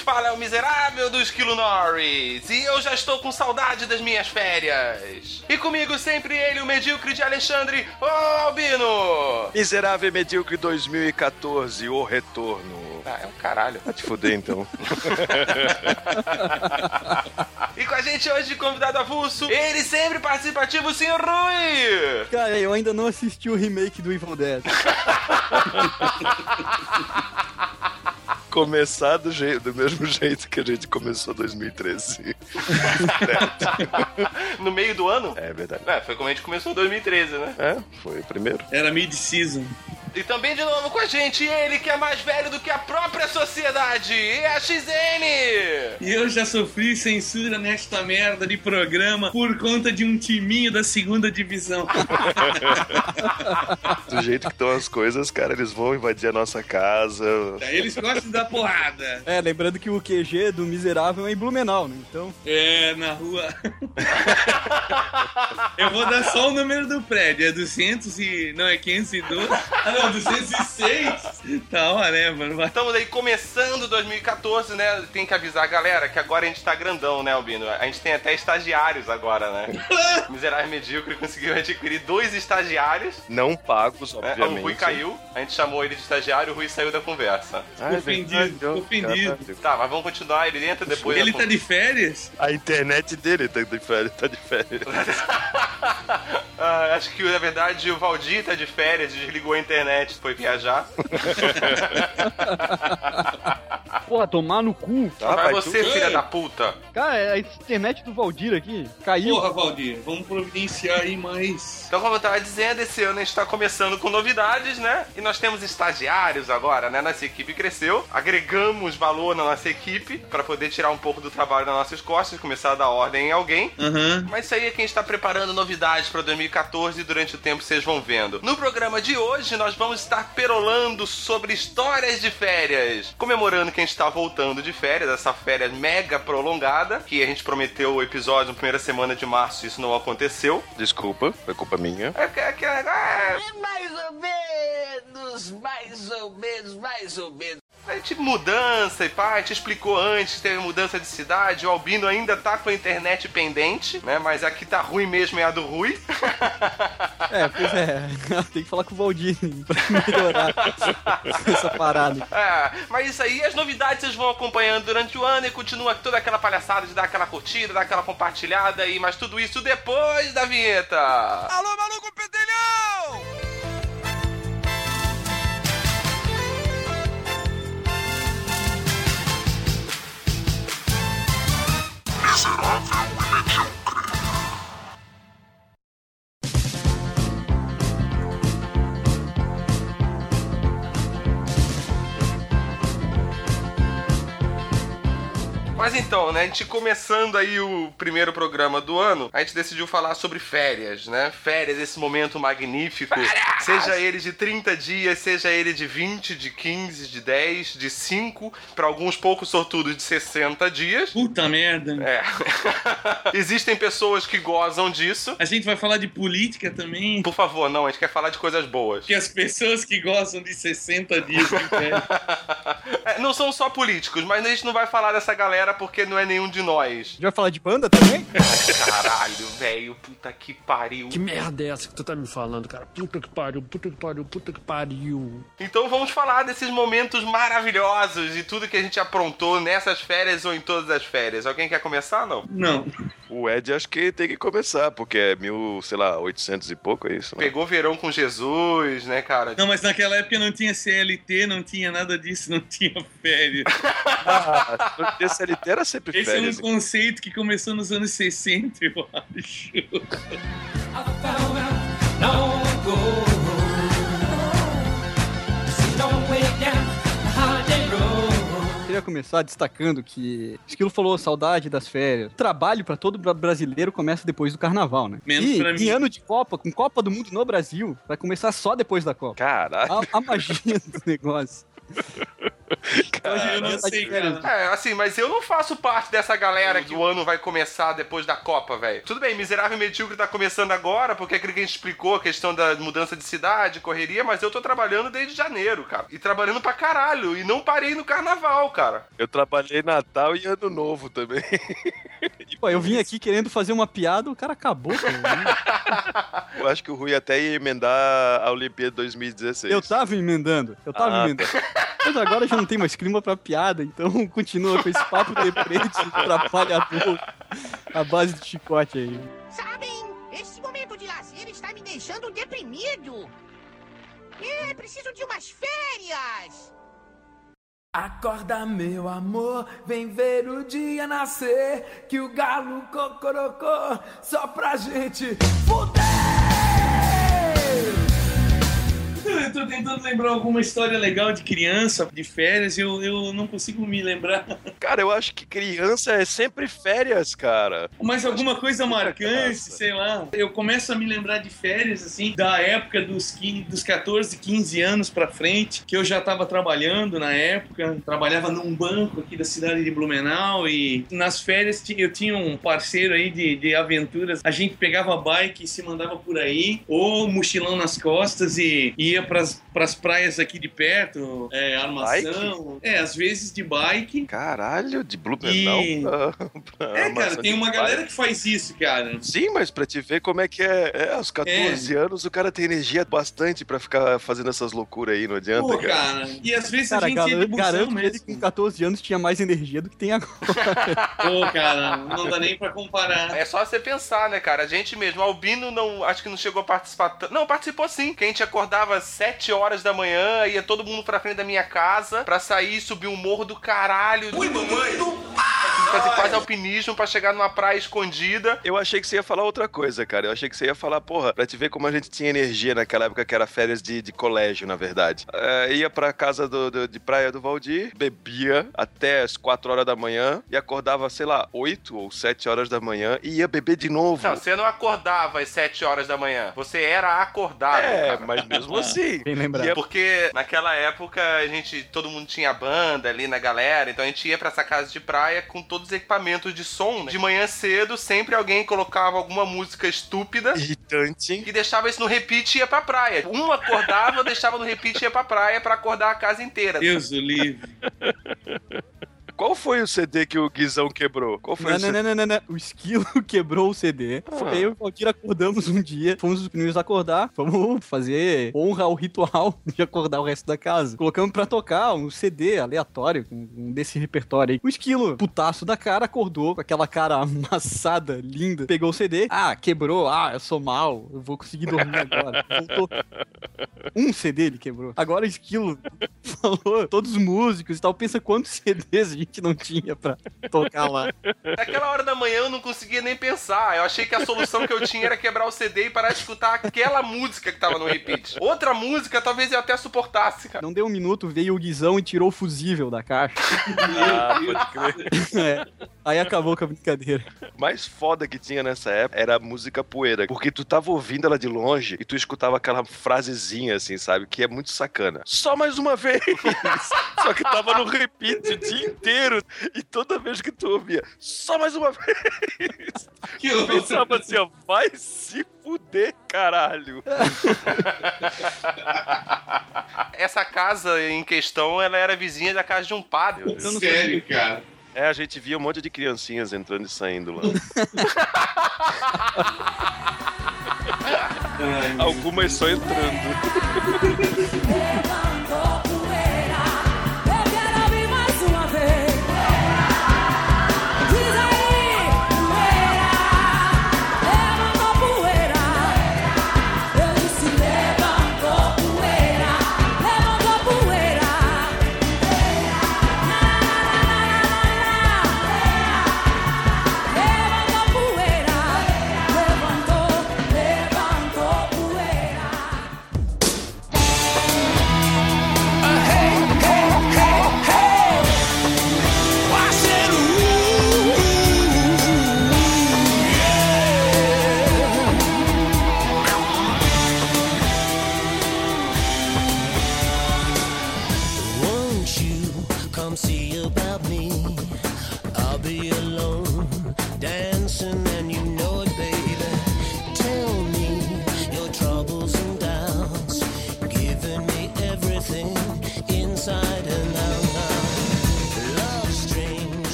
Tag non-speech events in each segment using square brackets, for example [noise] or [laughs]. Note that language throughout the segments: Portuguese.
Vos fala é o miserável do Esquilo Norris. E eu já estou com saudade das minhas férias. E comigo sempre ele, o medíocre de Alexandre, ô Albino! Miserável e Medíocre 2014, o retorno. Ah, é um caralho. Vai te fuder então. [laughs] E com a gente hoje, convidado avulso, ele sempre participativo, o senhor Rui! Cara, eu ainda não assisti o remake do Evil Dead. [laughs] Começar do, jeito, do mesmo [laughs] jeito que a gente começou 2013. [laughs] No meio do ano? É verdade. É, foi como a gente começou em 2013, né? É, foi o primeiro. Era mid-season. E também de novo com a gente, ele que é mais velho do que a própria sociedade, é a XN! E eu já sofri censura nesta merda de programa por conta de um timinho da segunda divisão. [laughs] Do jeito que estão as coisas, cara, eles vão invadir a nossa casa. Eles gostam da porrada. É, lembrando que o QG do Miserável é em Blumenau, né? Então, É, na rua. [laughs] Eu vou dar só o número do prédio. É 200 e... Não, é 512. Ah, não, 206. Tá, whatever. Vai. Estamos aí começando 2014, né? Tem que avisar a galera que agora a gente tá grandão, né, Albino? A gente tem até estagiários agora, né? [laughs] Miserável Medíocre conseguiu adquirir dois estagiários. Não pagos, né? obviamente. O Rui caiu, a gente chamou ele de estagiário, o Rui saiu da conversa. Ah, é Ofendido, ofendido. Tá, mas vamos continuar, ele entra depois. Ele tá de férias? A internet dele tá de férias. Tá de férias. [laughs] Ah, acho que na verdade o Valdir tá de férias, desligou a internet, foi viajar. [laughs] porra, tomar no cu. Tá, Vai pai, você, filha da puta. Cara, é a internet do Valdir aqui caiu. Porra, Valdir, vamos providenciar aí mais. Então, como eu tava dizendo, esse ano a gente tá começando com novidades, né? E nós temos estagiários agora, né? Nossa equipe cresceu, agregamos valor na nossa equipe pra poder tirar um pouco do trabalho das nossas costas, começar a dar ordem em alguém. Aham. Mas isso aí é que a gente tá preparando novidades pra 2014 e durante o tempo vocês vão vendo. No programa de hoje, nós vamos estar perolando sobre histórias de férias, comemorando que a gente tá voltando de férias, essa férias mega prolongada, que a gente prometeu o episódio na primeira semana de março, isso não aconteceu. Desculpa, foi culpa minha. É que, é que é, Mais ou menos, mais ou menos, mais ou menos. A gente mudança e pá, a gente explicou antes que teve mudança de cidade, o Albino ainda tá com a internet pendente, né? Mas aqui tá ruim mesmo é a do Rui. [laughs] É, pois é. [laughs] Tem que falar com o Valdir pra melhorar [laughs] essa parada. É, mas isso aí, as novidades vocês vão acompanhando durante o ano e continua toda aquela palhaçada de dar aquela curtida, dar aquela compartilhada aí, mas tudo isso depois da vinheta. Alô, maluco então, né, a gente começando aí o primeiro programa do ano, a gente decidiu falar sobre férias, né? Férias, esse momento magnífico. Seja ele de 30 dias, seja ele de 20, de 15, de 10, de 5, para alguns poucos sortudos de 60 dias. Puta merda. É. [laughs] Existem pessoas que gozam disso. A gente vai falar de política também. Por favor, não, a gente quer falar de coisas boas. Que as pessoas que gostam de 60 dias de férias. [laughs] É, não são só políticos, mas a gente não vai falar dessa galera porque não é nenhum de nós. A gente vai falar de banda também? [laughs] Caralho, velho, puta que pariu. Que merda é essa que tu tá me falando, cara? Puta que pariu, puta que pariu, puta que pariu. Então vamos falar desses momentos maravilhosos e tudo que a gente aprontou nessas férias ou em todas as férias. Alguém quer começar, não? Não. O Ed acho que tem que começar, porque é mil, sei lá, 800 e pouco, é isso? né? Pegou verão com Jesus, né, cara? Não, mas naquela época não tinha CLT, não tinha nada disso, não tinha férias. [laughs] Ah, o CLT era sempre Esse é um conceito que começou nos anos 60, eu acho. Queria queria começar destacando que o Esquilo falou saudade das férias. Trabalho pra todo bra- brasileiro começa depois do carnaval, né? Menos e pra mim. em ano de Copa, com Copa do Mundo no Brasil, vai começar só depois da Copa. Caralho. A, a magia do [laughs] negócio. Hoje eu não tá sei, cara. É, assim, mas eu não faço parte dessa galera que o ano vai começar depois da Copa, velho. Tudo bem, Miserável e Medíocre tá começando agora, porque é aquilo que a gente explicou, a questão da mudança de cidade, correria, mas eu tô trabalhando desde janeiro, cara. E trabalhando pra caralho. E não parei no carnaval, cara. Eu trabalhei Natal e Ano Novo também. [laughs] Pô, eu vim aqui querendo fazer uma piada, o cara acabou. cara. [laughs] Eu acho que o Rui até ia emendar a Olimpíada 2016. Eu tava emendando, eu tava Ah, emendando. Mas agora já não tem mais clima pra piada, então [laughs] continua com esse papo de trabalhador a base de chicote aí. Sabem, esse momento de lazer está me deixando deprimido. É, preciso de umas férias. Acorda, meu amor, vem ver o dia nascer. Que o galo cocorocô só pra gente fuder. [laughs] Eu tô tentando lembrar alguma história legal de criança, de férias, e eu, eu não consigo me lembrar. [laughs] Cara, eu acho que criança é sempre férias, cara. Mas alguma coisa marcante, criança. sei lá. Eu começo a me lembrar de férias, assim, da época dos, 15, dos 14, 15 anos pra frente, que eu já tava trabalhando na época. Trabalhava num banco aqui da cidade de Blumenau e nas férias eu tinha um parceiro aí de, de aventuras. A gente pegava bike e se mandava por aí, ou mochilão nas costas e ia pras, pras praias aqui de perto, é, armação. É, às vezes de bike. Caralho, de Blumenau E- É, cara, tem uma galera que faz isso, cara. Sim, mas pra te ver como é que é, é aos 14 anos o cara tem energia bastante pra ficar fazendo essas loucuras aí, não adianta, Pô, cara. cara. E às vezes Cara, a gente ia de garanto, busão garanto que ele mesmo. com 14 anos tinha mais energia do que tem agora. [laughs] Pô, cara, não dá nem pra comparar. É só você pensar, né, cara? A gente mesmo, Albino não, acho que não chegou a participar. Não, participou sim. Que a gente acordava às 7 horas da manhã, ia todo mundo pra frente da minha casa pra sair e subir um morro do caralho. Ui, mamãe! Fazer quase alpinismo pra chegar numa praia escondida. Eu achei que você ia falar outra coisa, cara. Eu achei que você ia falar, porra, pra te ver como a gente tinha energia naquela época que era férias de, de colégio, na verdade. É, ia pra casa do, do- de praia do Valdir, bebia até as 4 horas da manhã e acordava, sei lá, 8 ou 7 horas da manhã e ia beber de novo. Não, você não acordava às 7 horas da manhã. Você era acordado. é, cara. mas mesmo [laughs] assim. Bem lembrado. ia- Porque naquela época a gente, todo mundo tinha banda ali na galera, então a gente ia pra essa casa de praia com todos os equipamentos de som. né? De manhã cedo, sempre alguém colocava alguma música estúpida Irritante. e deixava isso no repeat e ia pra praia. Um acordava, [laughs] deixava no repeat e ia pra praia pra acordar a casa inteira. Deus o livre. Qual foi o CD que o Guizão quebrou? Qual foi Não, o não, CD? não, não, não, não. O esquilo [laughs] quebrou o CD. Ah. Foi eu e o Valdir acordamos um dia. Fomos os primeiros a acordar. Vamos fazer honra ao ritual [laughs] de acordar o resto da casa. Colocamos pra tocar um CD aleatório, um desse repertório aí. O esquilo, putaço da cara, acordou com aquela cara amassada, linda. Pegou o CD. Ah, quebrou. Ah, eu sou mal. Eu vou conseguir dormir agora. [laughs] Voltou. Um CD ele quebrou. Agora o esquilo falou, todos os músicos e tal. Pensa quantos CDs a gente não tinha pra tocar lá. Naquela hora da manhã eu não conseguia nem pensar. Eu achei que a solução que eu tinha era quebrar o CD e parar de escutar aquela música que tava no repeat. Outra música talvez eu até suportasse, cara. Não deu um minuto, veio o Guizão e tirou o fusível da caixa. Ah, pode crer. [laughs] É. Aí acabou com a brincadeira. Mais foda que tinha nessa época era a música poeira. Porque tu tava ouvindo ela de longe e tu escutava aquela frasezinha, assim, sabe? Que é muito sacana. Só mais uma vez! [laughs] Só que tava no repeat o dia inteiro. E toda vez que tu ouvia, só mais uma [laughs] vez! Que Eu pensava assim, ó, vai se fuder, caralho! [laughs] Essa casa em questão, ela era vizinha da casa de um padre. Sério, cara. É, a gente via um monte de criancinhas entrando e saindo lá. [laughs] Ai, Algumas só entrando.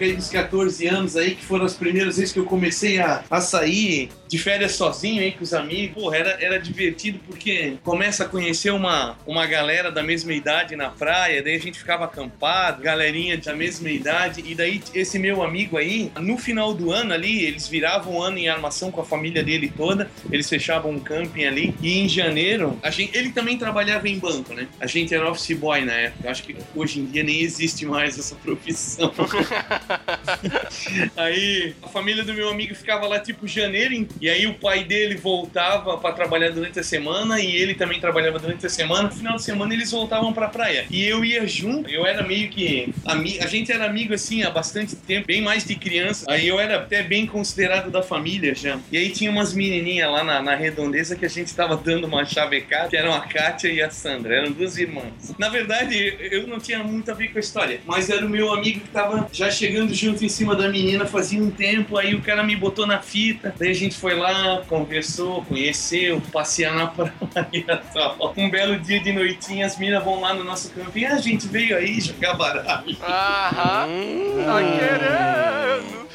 Dos 14 anos aí, que foram as primeiras vezes que eu comecei a, a sair de férias sozinho aí com os amigos. Porra, era, era divertido porque começa a conhecer uma, uma galera da mesma idade na praia, daí a gente ficava acampado, galerinha da mesma idade, e daí esse meu amigo aí, no final do ano ali, eles viravam o ano em armação com a família dele toda, eles fechavam um camping ali, e em janeiro, a gente, ele também trabalhava em banco, né? A gente era office boy na época, acho que hoje em dia nem existe mais essa profissão. [laughs] [laughs] Aí a família do meu amigo ficava lá tipo janeiro, e aí o pai dele voltava pra trabalhar durante a semana e ele também trabalhava durante a semana. No final de semana eles voltavam pra praia. E eu ia junto, eu era meio que. A gente era amigo assim há bastante tempo, bem mais de criança. Aí eu era até bem considerado da família já. E aí tinha umas menininhas lá na, na redondeza que a gente tava dando uma chavecada, que eram a Kátia e a Sandra, eram duas irmãs. Na verdade, eu não tinha muito a ver com a história, mas era o meu amigo que tava já chegando junto em cima da menina fazia um tempo, aí o cara me botou na fita, daí a gente foi lá, conversou, conheceu, passear na praia e tal. Um belo dia de noitinha, as minas vão lá no nosso campinho, "Ah, a gente veio aí jogar baralho. Aham. Hum.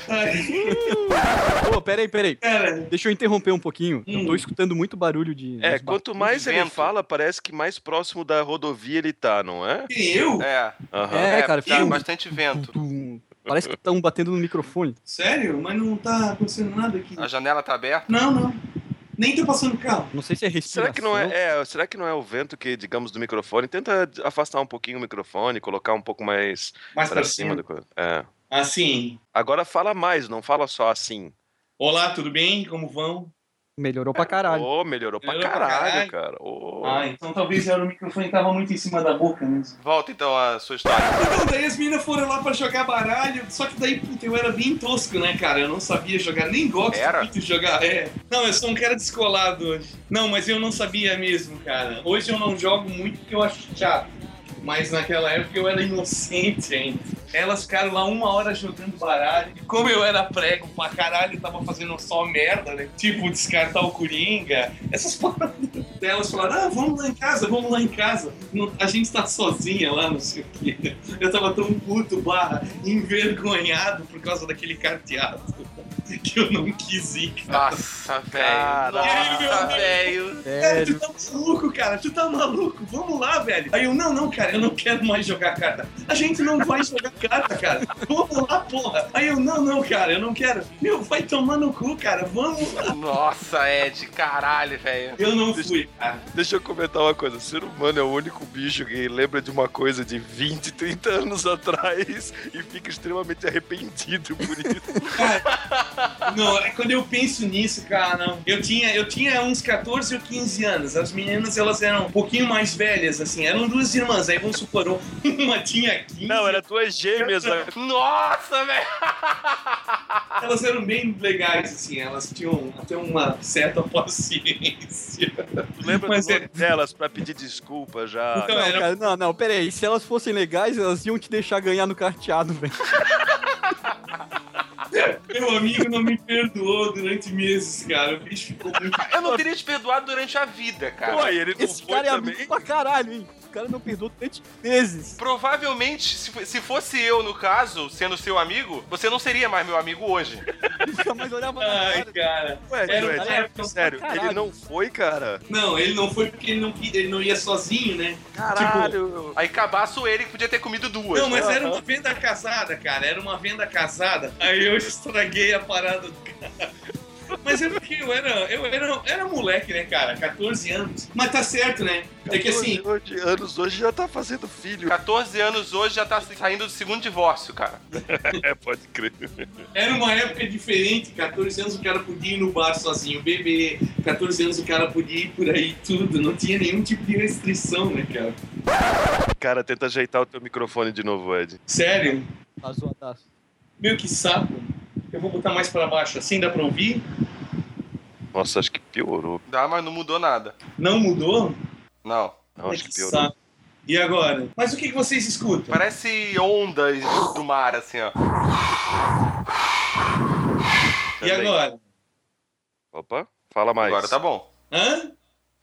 Tá querendo. Pô, peraí, peraí. Cara, Deixa eu interromper um pouquinho. Eu Hum. tô escutando muito barulho de. É, quanto mais ele vento. fala, parece que mais próximo da rodovia ele tá, não é? quem eu? É, Aham. É, cara, tá fica- bastante vento. Tum. Parece que estão batendo no microfone. Sério? Mas não tá acontecendo nada aqui. A janela tá aberta. Não, não. Nem tô passando carro. Não sei se é respiração. Será que não é, é, será que não é o vento que, digamos, do microfone? Tenta afastar um pouquinho o microfone, colocar um pouco mais Mais para pra cima cima. do coisa. É. Assim. Agora fala mais, não fala só assim. Olá, tudo bem? Como vão? Melhorou pra caralho. Ô, melhorou pra Melhorou pra caralho, caralho. cara. Ô. Ah, então talvez era o microfone que tava muito em cima da boca mesmo. Volta então a sua história. Então, daí as meninas foram lá pra jogar baralho, só que daí, puta, eu era bem tosco, né, cara? Eu não sabia jogar, nem gosto Era? muito de jogar. É. Não, eu sou um cara descolado hoje. Não, mas eu não sabia mesmo, cara. Hoje eu não jogo muito porque eu acho chato. Mas naquela época eu era inocente ainda. Elas ficaram lá uma hora jogando baralho. E como eu era prego pra caralho, eu tava fazendo só merda, né? Tipo, descartar o Coringa. Essas paradas. Elas falaram, ah, vamos lá em casa, vamos lá em casa. A gente tá sozinha lá, não sei o quê. Eu tava tão puto, barra, envergonhado por causa daquele carteado. Que eu não quis ir, cara. Nossa, velho. Caralho. Nossa, velho. Cara, Sério. tu tá maluco, cara? Tu tá maluco? Vamos lá, velho. Aí eu, não, não, cara, eu não quero mais jogar carta. A gente não vai jogar carta, cara. Vamos lá, porra. Aí eu, não, não, cara, eu não quero. Meu, vai tomar no cu, cara. Vamos. Nossa, Ed, caralho, velho. Eu não fui, cara. Deixa eu comentar uma coisa. O ser humano é o único bicho que lembra de uma coisa de 20, 30 anos [laughs] atrás e fica extremamente arrependido por isso. Não, é quando eu penso nisso, cara, não. Eu tinha, eu tinha uns 14 ou 15 anos. As meninas, elas eram um pouquinho mais velhas, assim. Eram duas irmãs. Aí vamos supor, [laughs] uma tinha 15. Não, era duas gêmeas. né? Nossa, velho. [laughs] Elas eram bem legais, assim. Elas tinham até uma certa paciência. Tu lembra Mas do nome é- delas pra pedir desculpa já? Então, Não, era- cara, não, não, pera aí. Se elas fossem legais, elas iam te deixar ganhar no carteado, velho. [laughs] Meu amigo não me perdoou durante meses, cara. O bicho ficou muito. [laughs] Eu não teria te perdoado durante a vida, cara. Pô, e ele não Esse foi cara é também. amigo pra caralho, hein? O cara não perdoou durante meses. Provavelmente, se fo- se fosse eu, no caso, sendo seu amigo, você não seria mais meu amigo hoje. [laughs] Nunca mais olhava na Ai, cara. cara. Ué, Era Ed, cara- sério, Caralho. ele não foi, cara? Não, ele não foi porque ele não, ele não ia sozinho, né? Caralho. Aí cabaço ele que podia ter comido duas. Não, mas Aham. era uma venda casada, cara. Era uma venda casada. Aí eu estraguei a parada do cara. Mas é porque eu era, eu era, era moleque, né, cara? 14 anos. Mas tá certo, né? É que assim, 14 anos hoje já tá fazendo filho. 14 anos hoje já tá saindo do segundo divórcio, cara. [laughs] É, pode crer. era uma época diferente. 14 anos o cara podia ir no bar sozinho beber. 14 anos o cara podia ir por aí tudo. Não tinha nenhum tipo de restrição, né, cara? Cara, tenta ajeitar o teu microfone de novo, Ed. Sério? Tá zoadaço. Meu, que saco. Eu vou botar mais pra baixo. Assim dá pra ouvir? Nossa, acho que piorou. Dá, mas não mudou nada. Não mudou? Não, Não. Acho que piorou. saco. E agora? Mas o que, que vocês escutam? Parece ondas do mar, assim, ó. E agora? Opa, fala mais. Agora tá bom. Hã?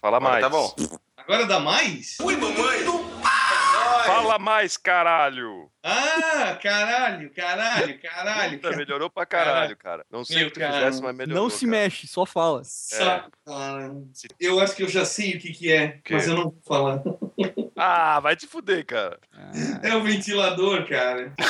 Fala Agora mais. tá bom. Agora dá mais? Oi, mamãe. Fala mais, caralho. Ah, caralho, caralho, caralho. Puta, melhorou pra caralho, cara. Não sei Meu o que tu cara, fizesse, mas melhorou. Não se cara. mexe, só fala. Cara. Eu acho que eu já sei o que, que é, quê? mas eu não vou falar. Ah, vai te fuder, cara. É o ventilador, cara. [laughs]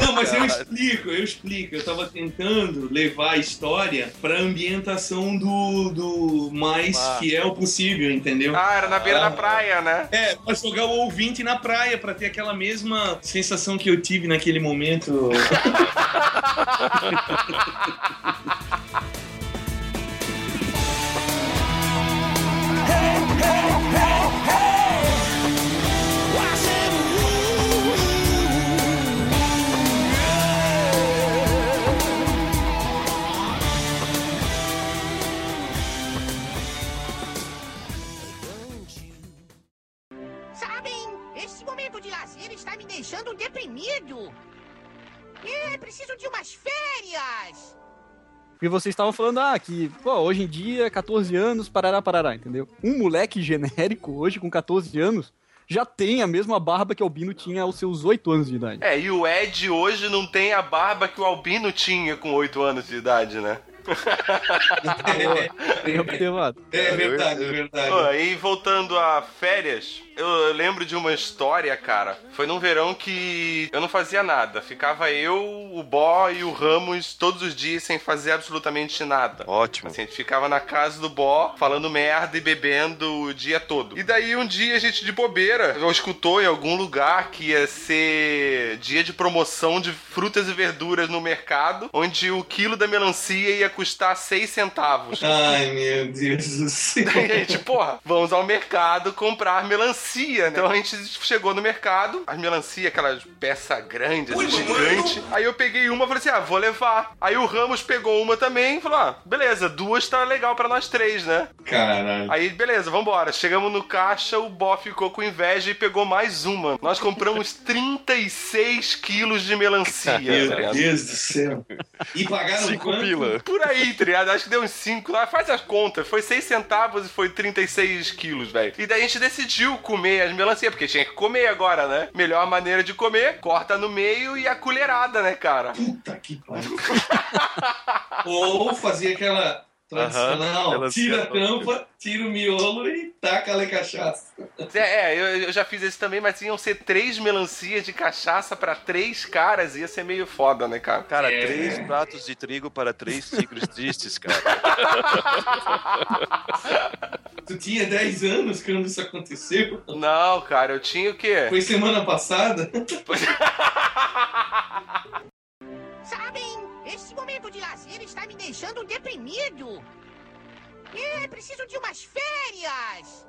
Não, mas eu explico, eu explico. Eu tava tentando levar a história pra ambientação do, do mais Ah. fiel possível, entendeu? Ah, era na beira da praia, né? É, pra jogar o ouvinte na praia, pra ter aquela mesma sensação que eu tive naquele momento. [laughs] deprimido. É, preciso de umas férias. Porque vocês estavam falando, ah, que, pô, hoje em dia, 14 anos, parará, parará, entendeu? Um moleque genérico, hoje, com 14 anos, já tem a mesma barba que Albino tinha aos seus 8 anos de idade. É, e o Ed hoje não tem a barba que o Albino tinha com 8 anos de idade, né? Bem observado. É verdade, é verdade. E voltando a férias, eu lembro de uma história, cara. Foi num verão que eu não fazia nada. Ficava eu, o Bó e o Ramos todos os dias sem fazer absolutamente nada. Ótimo. Assim, a gente ficava na casa do Bó, falando merda e bebendo o dia todo. E daí um dia a gente de bobeira, eu escutou em algum lugar que ia ser dia de promoção de frutas e verduras no mercado, onde o quilo da melancia ia custar 6 centavos. Ai, meu Deus do céu. Daí a gente, porra, vamos ao mercado comprar melancia, né? Então a gente chegou no mercado, as melancia, aquelas peça grande, assim, gigante. Aí eu peguei uma e falei assim: ah, vou levar. Aí o Ramos pegou uma também e falou: ah, beleza, duas tá legal pra nós três, né? Caralho. Aí, beleza, vambora. Chegamos no caixa, o Bó ficou com inveja e pegou mais uma. Nós compramos [laughs] 36 quilos de melancia. tá Meu ligado? Deus do céu. E pagaram Cinco quanto? pila. Por aí, tá ligado? Acho que deu uns 5. Faz as contas. Foi 6 centavos e foi 36 quilos, velho. E daí a gente decidiu comer as melancias, porque tinha que comer agora, né? Melhor maneira de comer, corta no meio e a colherada, né, cara? Puta que pariu. [laughs] Ou fazia aquela tradicional, Aham, tira a tampa, tira o miolo e taca ali cachaça. É, é, eu, eu já fiz isso também, mas iam ser três melancias de cachaça pra três caras. Ia ser meio foda, né, cara? Cara, É. três pratos de trigo para três [laughs] tigres tristes, cara. [laughs] Tu tinha 10 anos quando isso aconteceu? Não, cara, eu tinha o quê? Foi semana passada? [laughs] Sabem, esse momento de lazer está me deixando deprimido. É, preciso de umas férias.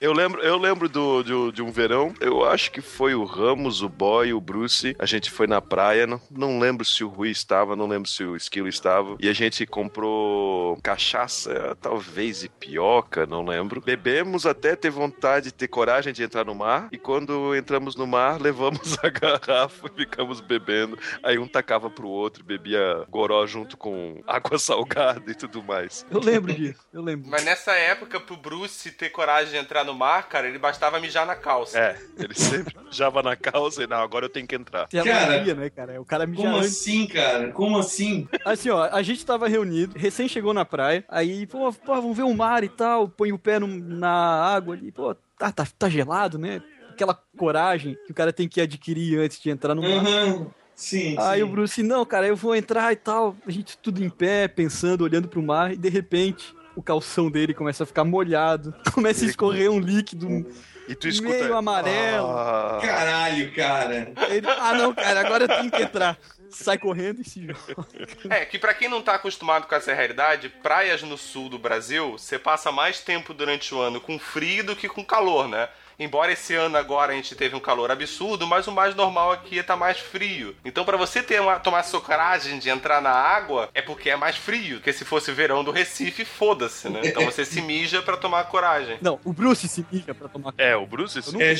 Eu lembro, eu lembro do, do- de um verão, eu acho que foi o Ramos, o Boy, o Bruce. A gente foi na praia, não, não lembro se o Rui estava, não lembro se o Esquilo estava. E a gente comprou cachaça, talvez e pioca, não lembro. Bebemos até ter vontade, ter coragem de entrar no mar. E quando entramos no mar, [laughs] levamos a garrafa e ficamos bebendo. Aí um tacava pro outro, bebia goró junto com água [laughs] salgada e tudo mais. Eu lembro disso, eu lembro. Mas nessa época, pro Bruce ter coragem de entrar no mar, cara, ele bastava mijar na calça. É, ele sempre [laughs] java na calça e não, agora eu tenho que entrar. Tem Cara, mania, né, cara? O cara mija Como assim, cara? Como assim? Assim, ó, a gente tava reunido, recém chegou na praia, aí, pô, pô vamos ver o mar e tal, põe o pé no- na água ali, pô, tá, tá, tá gelado, né? Aquela coragem que o cara tem que adquirir antes de entrar no mar. Aham. Sim, Aí sim. o Bruce, não, cara, eu vou entrar e tal, a gente tudo em pé, pensando, olhando pro mar, e de repente o calção dele começa a ficar molhado, [laughs] começa a escorrer um líquido E tu escuta. meio amarelo. Ah, Caralho, cara. Ele, ah, não, cara, agora eu tenho que entrar. [laughs] sai correndo e se joga. [laughs] É, que pra quem não tá acostumado com essa realidade, praias no sul do Brasil, você passa mais tempo durante o ano com frio do que com calor, né? Embora esse ano agora a gente teve um calor absurdo, mas o mais normal aqui é tá mais frio. Então pra você ter uma, tomar essa coragem de entrar na água, é porque é mais frio. Porque se fosse verão do Recife, foda-se, né? Então você se mija pra tomar coragem. Não, o Bruce se mija pra tomar É, o Bruce se É,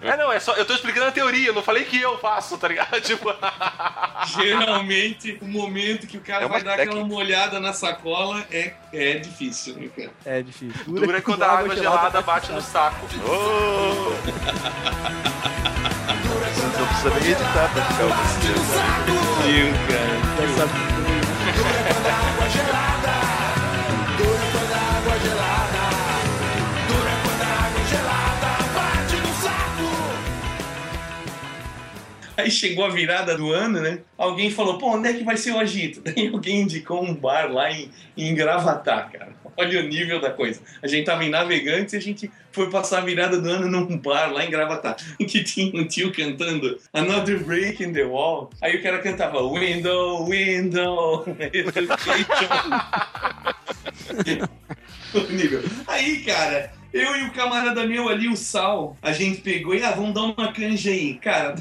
É, não, é só. Eu tô explicando a teoria, eu não falei que eu faço, tá ligado? [laughs] Tipo. Geralmente, o momento que o cara É vai dar aquela técnica. molhada na sacola é, é difícil, né, cara? É difícil. Dura é quando a água gelada bate no saco. Oh! Você não precisa nem editar pra ficar o Meu, cara. Essa- Aí chegou a virada do ano, né? Alguém falou, pô, onde é que vai ser o agito? [laughs] Daí alguém indicou um bar lá em, em Gravatá, cara. Olha o nível da coisa. A gente tava em Navegantes e a gente foi passar a virada do ano num bar lá em Gravatá. [laughs] Que tinha um tio cantando Another Break in the Wall. Aí o cara cantava Window, Window, [laughs] nível. Aí, cara, eu e o camarada meu ali, o Sal, a gente pegou e, ah, vamos dar uma canja aí. Cara,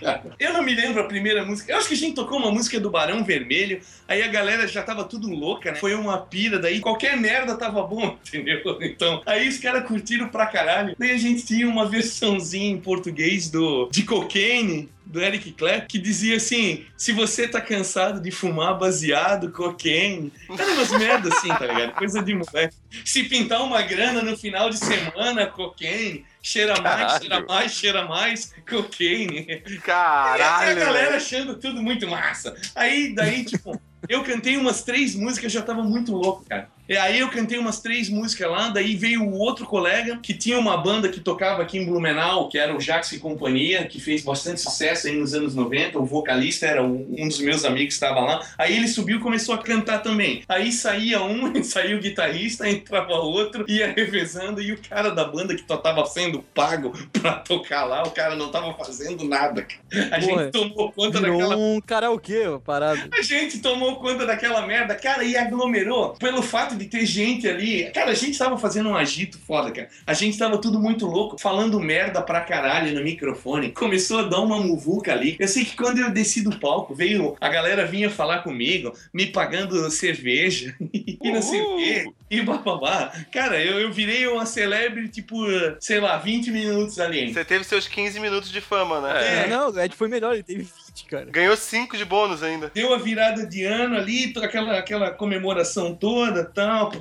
cara, eu não me lembro a primeira música. Eu acho que a gente tocou uma música do Barão Vermelho, aí a galera já tava tudo louca, né? Foi uma pira, daí qualquer merda tava bom, [laughs] entendeu? Então, aí os caras curtiram pra caralho. Daí a gente tinha uma versãozinha em português do de Cocaine, do Eric Clapton, que dizia assim: se você tá cansado de fumar baseado, cocaine. Era umas merdas assim, tá ligado? Coisa de moleque. Se pintar uma grana no final de semana, cocaine. Cheira mais, Caralho. cheira mais, cheira mais, cocaine. Caralho. E a galera achando tudo muito massa. Aí, daí, tipo, eu cantei umas três músicas, já tava muito louco, cara. E aí eu cantei umas três músicas lá, daí veio o outro colega que tinha uma banda que tocava aqui em Blumenau, que era o Jax e Companhia, que fez bastante sucesso aí nos anos 90. O vocalista era um dos meus amigos que estava lá. Aí ele subiu e começou a cantar também. Aí saía um, [laughs] saía o guitarrista, entrava outro, ia revezando, e o cara da banda que tava sendo pago pra tocar lá, o cara não tava fazendo nada. cara. A Porra, gente tomou conta daquela um karaokê, parado. a gente tomou conta daquela merda, cara, e aglomerou pelo fato de ter gente ali. Cara, a gente tava fazendo um agito foda, cara. A gente tava tudo muito louco, falando merda pra caralho no microfone. Começou a dar uma muvuca ali. Eu sei que quando eu desci do palco, veio a galera vinha falar comigo, me pagando cerveja [laughs] e não sei o quê. E bababá. Cara, eu, eu virei uma celebrity por, sei lá, 20 minutos ali. Você teve seus 15 minutos de fama, né? É. Não, o Ed foi melhor, ele teve 20, cara. Ganhou 5 de bônus ainda. Deu a virada de ano ali, toda aquela, aquela comemoração toda tal.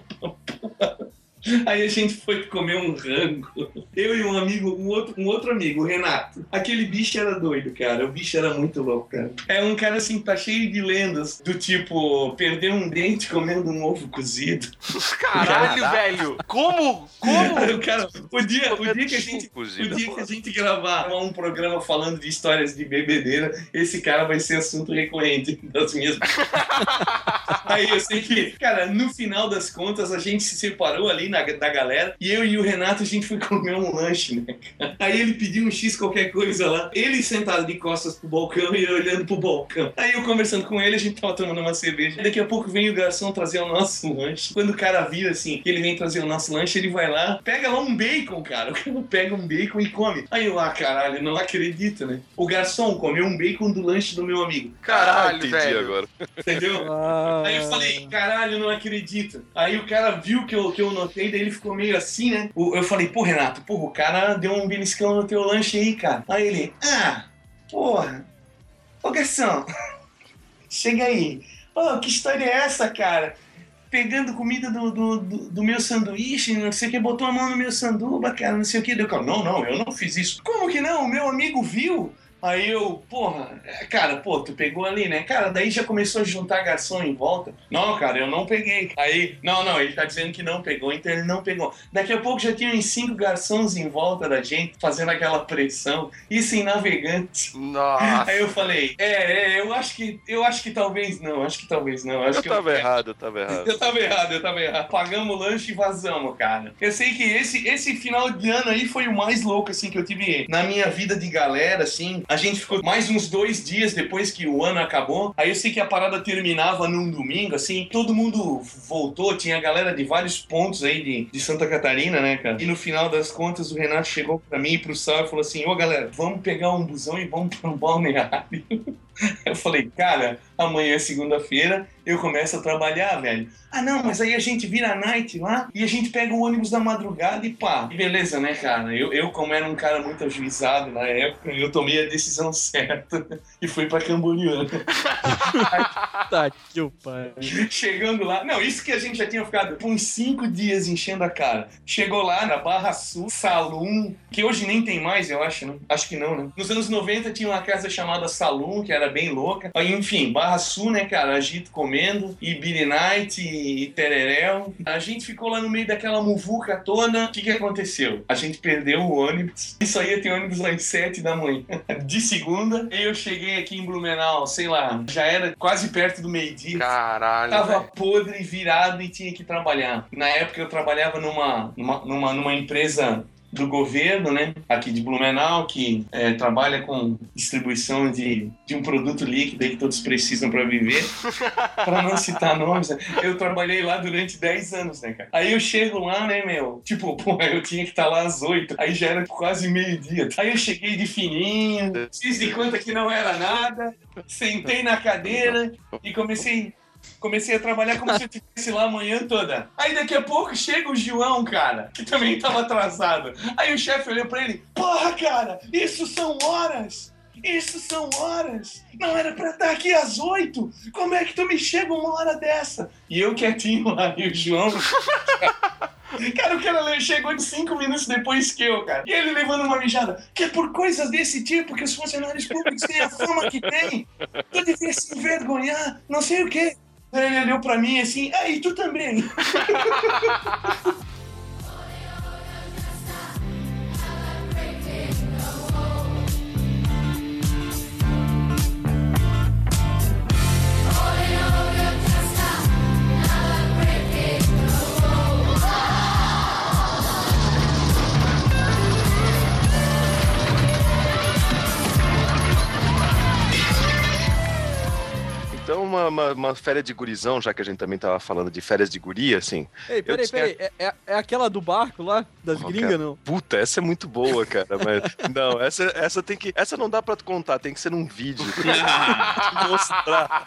Aí a gente foi comer um rango. Eu e um amigo, um outro, um outro amigo, o Renato. Aquele bicho era doido, cara. O bicho era muito louco, cara. É um cara assim, tá cheio de lendas. Do tipo, perder um dente comendo um ovo cozido. Caralho, velho. Como? Como? Cara, o dia, o dia que a gente. O dia que a gente gravar um programa falando de histórias de bebedeira, esse cara vai ser assunto recorrente [laughs] das minhas. [laughs] Aí eu sei que, cara, no final das contas, a gente se separou ali na, da galera e eu e o Renato a gente foi [laughs] comer um lanche, né? cara? Aí ele pediu um X qualquer coisa lá, ele sentado de costas pro balcão e eu olhando pro balcão. Aí eu conversando com ele, a gente tava tomando uma cerveja. Daqui a pouco vem o garçom trazer o nosso [laughs] lanche. Quando o cara vira assim, que ele vem trazer o nosso lanche, ele vai lá, pega lá um bacon, cara. O cara pega um bacon e come. Aí eu, ah, caralho, não acredito, né? O garçom comeu um bacon do lanche do meu amigo. Caralho, Entendi velho. agora. Entendeu? Ah, Aí eu falei, caralho, não acredito. Aí o cara viu que eu, que eu notei, daí ele ficou meio assim, né? Eu falei, pô, Renato, porra, o cara deu um beliscão no teu lanche aí, cara. Aí ele, ah, porra. Ô, garçom, [laughs] chega aí. Ô, que história é essa, cara? Pegando comida do, do, do, do meu sanduíche, não sei o que, botou a mão no meu sanduba, cara, não sei o que. Deu, não, não, eu não fiz isso. Como que não? O meu amigo viu. Aí eu, porra, é, cara, pô, tu pegou ali, né? Cara, daí já começou a juntar garçom em volta. Não, cara, eu não peguei. Aí, não, não, ele tá dizendo que não pegou, então ele não pegou. Daqui a pouco já tinha uns cinco garçons em volta da gente, fazendo aquela pressão. Isso em navegante. Nossa. Aí eu falei, é, é, eu acho que, eu acho que talvez não, acho que talvez não. Acho Eu que tava errado, eu tava errado. eu tava errado, eu tava errado. Pagamos o lanche e vazamos, cara. Eu sei que esse, esse final de ano aí foi o mais louco, assim, que eu tive na minha vida de galera, assim. A gente ficou mais uns dois dias depois que o ano acabou. Aí eu sei que a parada terminava num domingo, assim, todo mundo voltou, tinha galera de vários pontos aí de, de Santa Catarina, né, cara? E no final das contas, o Renato chegou pra mim e pro Sal e falou assim: Ô galera, vamos pegar um busão e vamos [laughs] pra um balneário. Eu falei, cara, amanhã é segunda-feira, eu começo a trabalhar, velho. Ah, não, mas aí a gente vira a night lá e a gente pega o ônibus da madrugada e pá. E beleza, né, cara? Eu, eu, como era um cara muito ajuizado na época, eu tomei a decisão [laughs] certa e fui pra Camboriú. [laughs] Tá que o pai. Chegando lá, não, isso que a gente já tinha ficado uns cinco dias enchendo a cara. Chegou lá na Barra Sul, Salum, que hoje nem tem mais, eu acho, né? Acho que não, né? Nos anos 90 tinha uma casa chamada Salum, que era bem louca. Aí, enfim, Barra Sul, né, cara? Agito comendo, e Billy Night, e Tereréu. A gente ficou lá no meio daquela muvuca toda. O que que aconteceu? A gente perdeu o ônibus. E só ia ter ônibus às sete da manhã. [laughs] De segunda. E eu cheguei aqui em Blumenau, sei lá, já era quase perto do meio-dia. Caralho. Tava velho. podre, virado e tinha que trabalhar. Na época eu trabalhava numa, numa, numa, numa empresa do governo, né, aqui de Blumenau, que é, trabalha com distribuição de, de um produto líquido que todos precisam para viver. [laughs] para não citar nomes, né? eu trabalhei lá durante 10 anos, né, cara? Aí eu chego lá, né, meu, tipo, [laughs] pô, eu tinha que estar lá às 8, aí já era quase meio-dia. Aí eu cheguei de fininho, fiz de conta que não era nada, sentei na cadeira e comecei Comecei a trabalhar como se eu estivesse lá a manhã toda. Aí daqui a pouco chega o João, cara, que também tava atrasado. Aí o chefe olhou pra ele: Porra, cara, isso são horas! Isso são horas! Não era pra estar aqui às oito! Como é que tu me chega uma hora dessa? E eu quietinho lá, e o João. [laughs] Cara, o cara chegou de cinco minutos depois que eu, cara. E ele levando uma mijada. Que é por coisas desse tipo que os funcionários públicos têm a fama que têm. Tu devia se envergonhar, não sei o quê. Aí ele olhou pra mim assim, e tu também. [laughs] uma, uma, uma férias de gurizão, já que a gente também tava falando de férias de guria, assim. Ei, peraí, tinha- peraí. É, é, é aquela do barco lá, das Ó, gringas, cara, não? Puta, essa é muito boa, cara. Mas, [laughs] não, essa, essa tem que. Essa não dá pra tu contar, tem que ser num vídeo. Tem que [laughs] mostrar.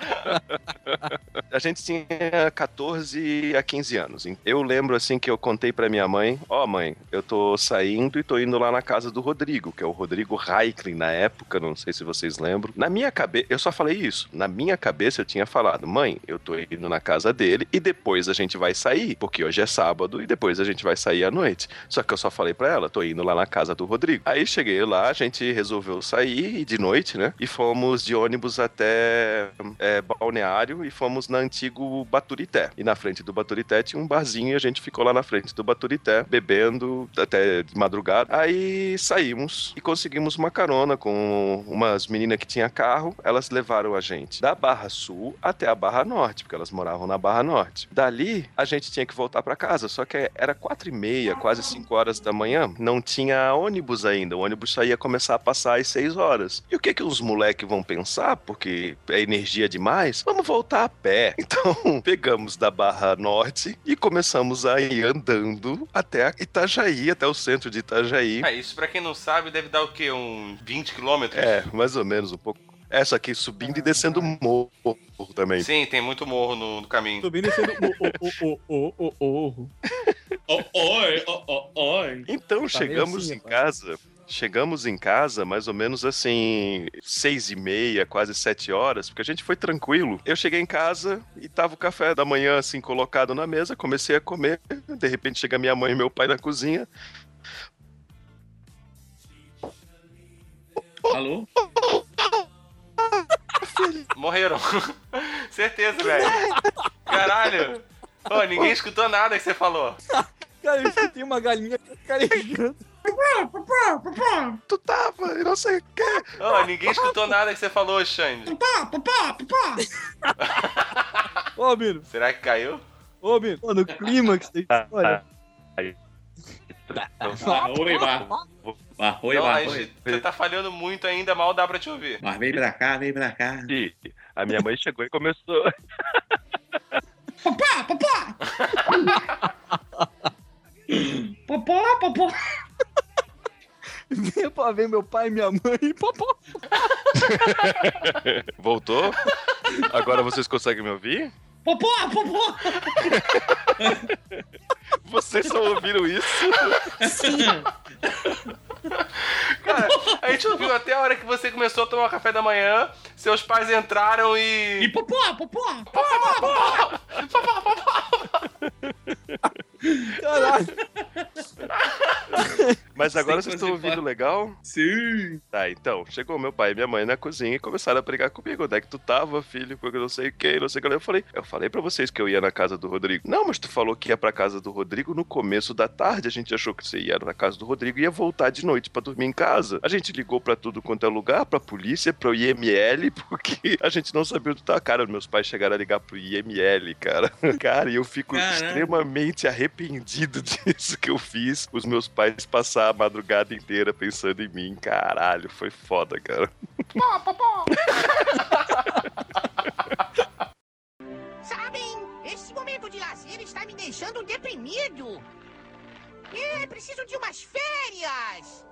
A gente tinha 14 a 15 anos. hein? Eu lembro assim que eu contei pra minha mãe: Ó, mãe, eu tô saindo e tô indo lá na casa do Rodrigo, que é o Rodrigo Reiklin na época, não sei se vocês lembram. Na minha cabeça, eu só falei isso. Na minha cabeça eu tinha falado: mãe, eu tô indo na casa dele e depois a gente vai sair, porque hoje é sábado e depois a gente vai sair à noite. Só que eu só falei pra ela: tô indo lá na casa do Rodrigo. Aí cheguei lá, a gente resolveu sair de noite, né? E fomos de ônibus até é, Balneário e fomos na antigo Baturité. E na frente do Baturité tinha um barzinho e a gente ficou lá na frente do Baturité, bebendo até de madrugada. Aí saímos e conseguimos uma carona com umas meninas que tinha carro. Elas levaram a gente da Barra Sul até a Barra Norte, porque elas moravam na Barra Norte. Dali, a gente tinha que voltar para casa, só que era quatro e meia, quase cinco horas da manhã. Não tinha ônibus ainda. O ônibus só ia começar a passar às seis horas. E o que que os moleques vão pensar? Porque é energia demais. Vamos voltar a pé. [laughs] Então, pegamos da Barra Norte e começamos a ir andando até Itajaí, até o centro de Itajaí. É, isso pra quem não sabe deve dar o quê? Um 20 quilômetros? É, mais ou menos um pouco. É, só que subindo e descendo morro também. Sim, tem muito morro no, no caminho. Subindo e sendo. [laughs] O, o, o, o, o, o. Oi, oi, oi. Então Tá chegamos assim em agora. casa. Chegamos em casa mais ou menos assim, seis e meia, quase sete horas, porque a gente foi tranquilo. Eu cheguei em casa e tava o café da manhã assim colocado na mesa, comecei a comer. De repente chega minha mãe e meu pai na cozinha. Alô? Morreram. Certeza, velho. Caralho. Ô, ninguém escutou nada que você falou. Cara, eu escutei uma galinha carregando. Tu tava, e não sei o quê. Ô, ninguém escutou nada que você falou, Xande. Ô, Mino, Será que caiu? ô, Mino. Pô, no clímax da história. Oi, Não, vá, a oi. gente, você tá falhando muito ainda, mal dá pra te ouvir. Mas vem pra cá, vem pra cá. E a minha mãe chegou e começou. Papá, papá! Popó, popó. Venha pra ver meu pai e minha mãe. Popó. Voltou? Agora vocês conseguem me ouvir? Popó, popó. Vocês só ouviram isso? [laughs] Cara, a gente ouviu até a hora que você começou a tomar café da manhã, seus pais entraram e. E popó, popó. Caralho. [laughs] [laughs] Mas agora Sem vocês estão ouvindo legal? Sim. Tá, então, chegou meu pai e minha mãe na cozinha e começaram a brigar comigo. Onde é que tu tava, filho? Porque eu não sei o que, não sei o que. Eu falei, eu falei pra vocês que eu ia na casa do Rodrigo. Não, mas tu falou que ia pra casa do Rodrigo no começo da tarde. A gente achou que você ia na casa do Rodrigo e ia voltar de noite pra dormir em casa. A gente ligou pra tudo quanto é lugar, pra polícia, pro IML, [laughs] porque a gente não sabia onde tá. Cara, meus pais chegaram a ligar pro IML, cara. [laughs] Cara, e eu fico Caralho. extremamente arrependido disso que eu fiz. Os meus pais passar a madrugada inteira pensando em mim. Caralho, foi foda, cara. [laughs] Sabem, esse momento de lazer está me deixando deprimido. É, preciso de umas férias.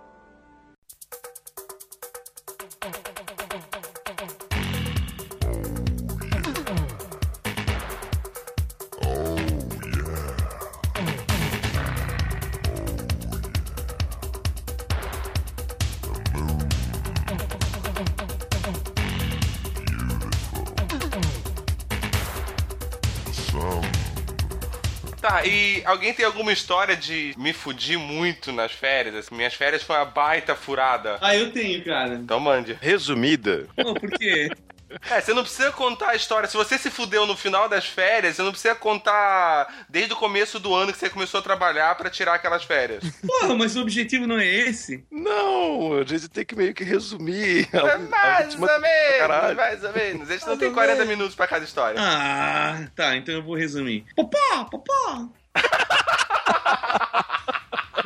Tá, e alguém tem alguma história de me fudir muito nas férias? Assim, minhas férias foi uma baita furada. Ah, eu tenho, cara. Então mande. Resumida, Pô, por quê? É, você não precisa contar a história. Se você se fudeu no final das férias, você não precisa contar desde o começo do ano que você começou a trabalhar pra tirar aquelas férias. Porra, mas o objetivo não é esse? Não, a gente tem que meio que resumir. a- a mais última- ou menos, Caralho. mais ou menos. A gente não tem ou 40 menos. minutos pra cada história. Ah, tá, então eu vou resumir. Popó, popó.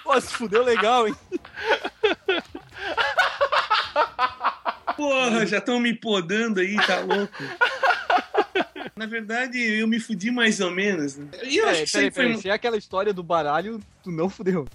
Pô, se fudeu legal, hein? [laughs] Porra, já estão me podando aí, tá louco? [laughs] Na verdade, eu me fudi mais ou menos. Né? E eu acho Peraí, que peraí, sempre foi. peraí. Se é aquela história do baralho, tu não fudeu.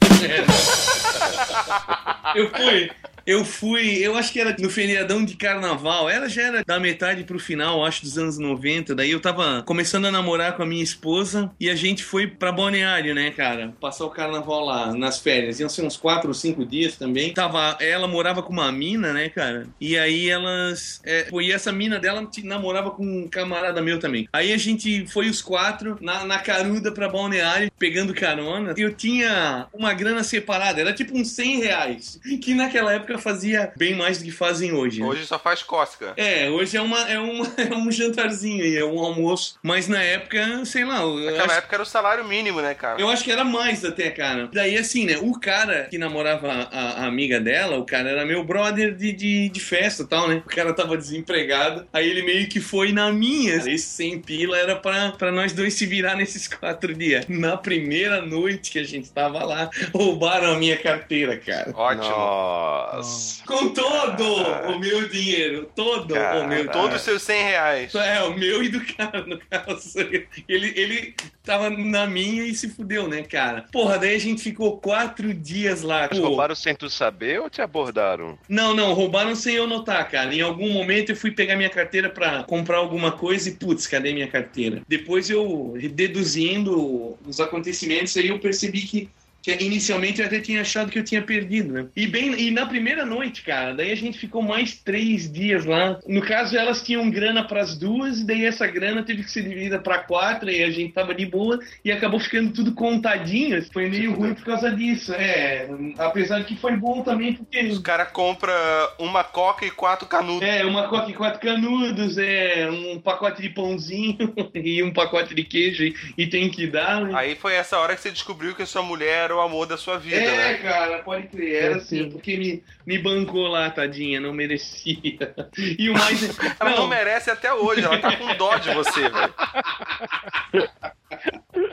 Eu fui. Eu fui, eu acho que era no feriadão de carnaval. Ela já era da metade pro final, acho, dos anos 90. Daí eu tava começando a namorar com a minha esposa e a gente foi pra Balneário, né, cara? Passar o carnaval lá, nas férias. Iam ser uns quatro ou cinco dias também. Tava, ela morava com uma mina, né, cara? E aí elas. É, pô, e essa mina dela namorava com um camarada meu também. Aí a gente foi os quatro na, na caruda pra Balneário, pegando carona. Eu tinha uma grana separada, era tipo uns 100 reais. Que naquela época fazia bem mais do que fazem hoje. né? Hoje só faz cócega. É, hoje é, uma, é, uma, [laughs] é um jantarzinho aí, é um almoço. Mas na época, sei lá, Naquela acho, época era o salário mínimo, né, cara? eu acho que era mais até, cara. Daí, assim, né, o cara que namorava a, a amiga dela, o cara era meu brother de, de, de festa e tal, né? O cara tava desempregado, aí ele meio que foi na minha. Esse 100 pila era pra, pra nós dois se virar nesses quatro dias. Na primeira noite que a gente tava lá, roubaram a minha carteira, cara. Ótimo. Nossa. Com todo o meu dinheiro, todo o meu Todos os seus 100 reais. é, o meu e do cara, no caso. Ele, ele tava na minha e se fudeu, né, cara? Porra, daí a gente ficou quatro dias lá. Mas roubaram sem tu saber ou te abordaram? Não, não, roubaram sem eu notar, cara. Em algum momento eu fui pegar minha carteira pra comprar alguma coisa e, putz, cadê minha carteira? Depois eu, deduzindo os acontecimentos, aí eu percebi que que inicialmente eu até tinha achado que eu tinha perdido, né? E bem, e na primeira noite, cara, daí a gente ficou mais três dias lá. No caso, elas tinham grana pras duas, e daí essa grana teve que ser dividida pra quatro, e a gente tava de boa, e acabou ficando tudo contadinho. Foi meio ruim por causa disso, é. Apesar de que foi bom também, porque. Os caras compram uma coca e quatro canudos. É, uma coca e quatro canudos, é um pacote de pãozinho [laughs] e um pacote de queijo e, e tem que dar, né? Aí foi essa hora que você descobriu que a sua mulher era o amor da sua vida, é, né? cara, pode crer, era assim, porque me, me bancou lá, tadinha, não merecia. [laughs] E o mais. [laughs] Ela não merece até hoje, ela tá com dó de você, velho.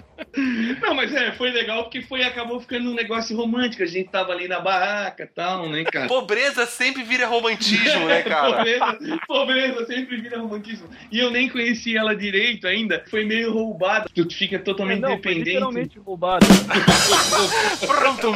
[laughs] Não, mas é, foi legal porque foi, acabou ficando um negócio romântico. A gente tava ali na barraca e tal, né, cara? Pobreza sempre vira romantismo, né, [laughs] cara? pobreza, pobreza sempre vira romantismo. E eu nem conheci ela direito ainda. Foi meio roubado. Tu fica totalmente não, foi dependente. literalmente roubado. [laughs] Pronto.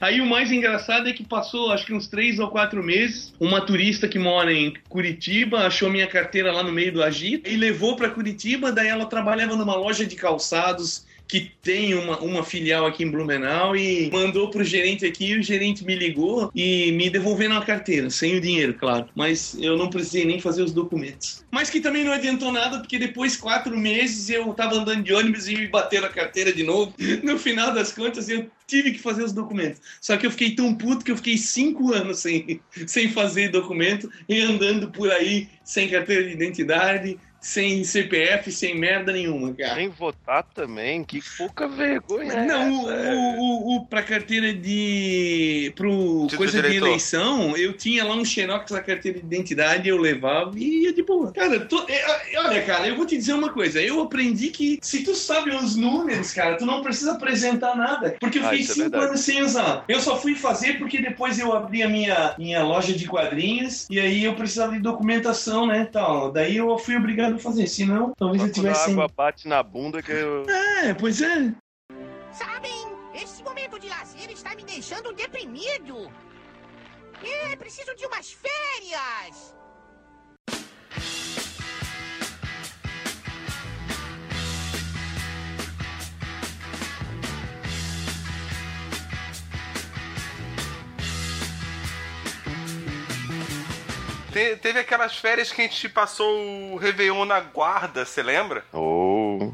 Aí o mais engraçado é que passou acho que uns três ou quatro meses. Uma turista que mora em Curitiba achou minha carteira lá no meio do agito e levou pra Curitiba. Daí ela trabalhava numa loja de calçados que tem uma, uma filial aqui em Blumenau e mandou pro gerente aqui. E o gerente me ligou e me devolvendo a carteira, sem o dinheiro, claro. Mas eu não precisei nem fazer os documentos. Mas que também não adiantou nada, porque depois, quatro meses, eu tava andando de ônibus e me bateram a carteira de novo. [laughs] No final das contas, eu tive que fazer os documentos. Só que eu fiquei tão puto que eu fiquei cinco anos sem, [laughs] sem fazer documento e andando por aí sem carteira de identidade, sem CPF, sem merda nenhuma, cara. Sem votar também, que pouca vergonha. é Não, é? o, o, o- pra carteira de. pro Título coisa de de eleição, eu tinha lá um xerox da carteira de identidade, eu levava e ia de boa. Cara, tô- é, é, olha, cara, eu vou te dizer uma coisa. Eu aprendi que se tu sabe os números, cara, tu não precisa apresentar nada. Porque eu Ah, fiquei é cinco verdade. anos sem usar. Eu só fui fazer porque depois eu abri a minha, minha loja de quadrinhos e aí eu precisava de documentação, né, tal. Daí eu fui obrigado a fazer. Senão, talvez Só eu a tivesse. sem- água bate na bunda que eu... É, pois é. Sabem, esse momento de lazer está me deixando deprimido. É, preciso de umas férias. Te- teve aquelas férias que a gente passou o Réveillon na guarda, você lembra? Oh.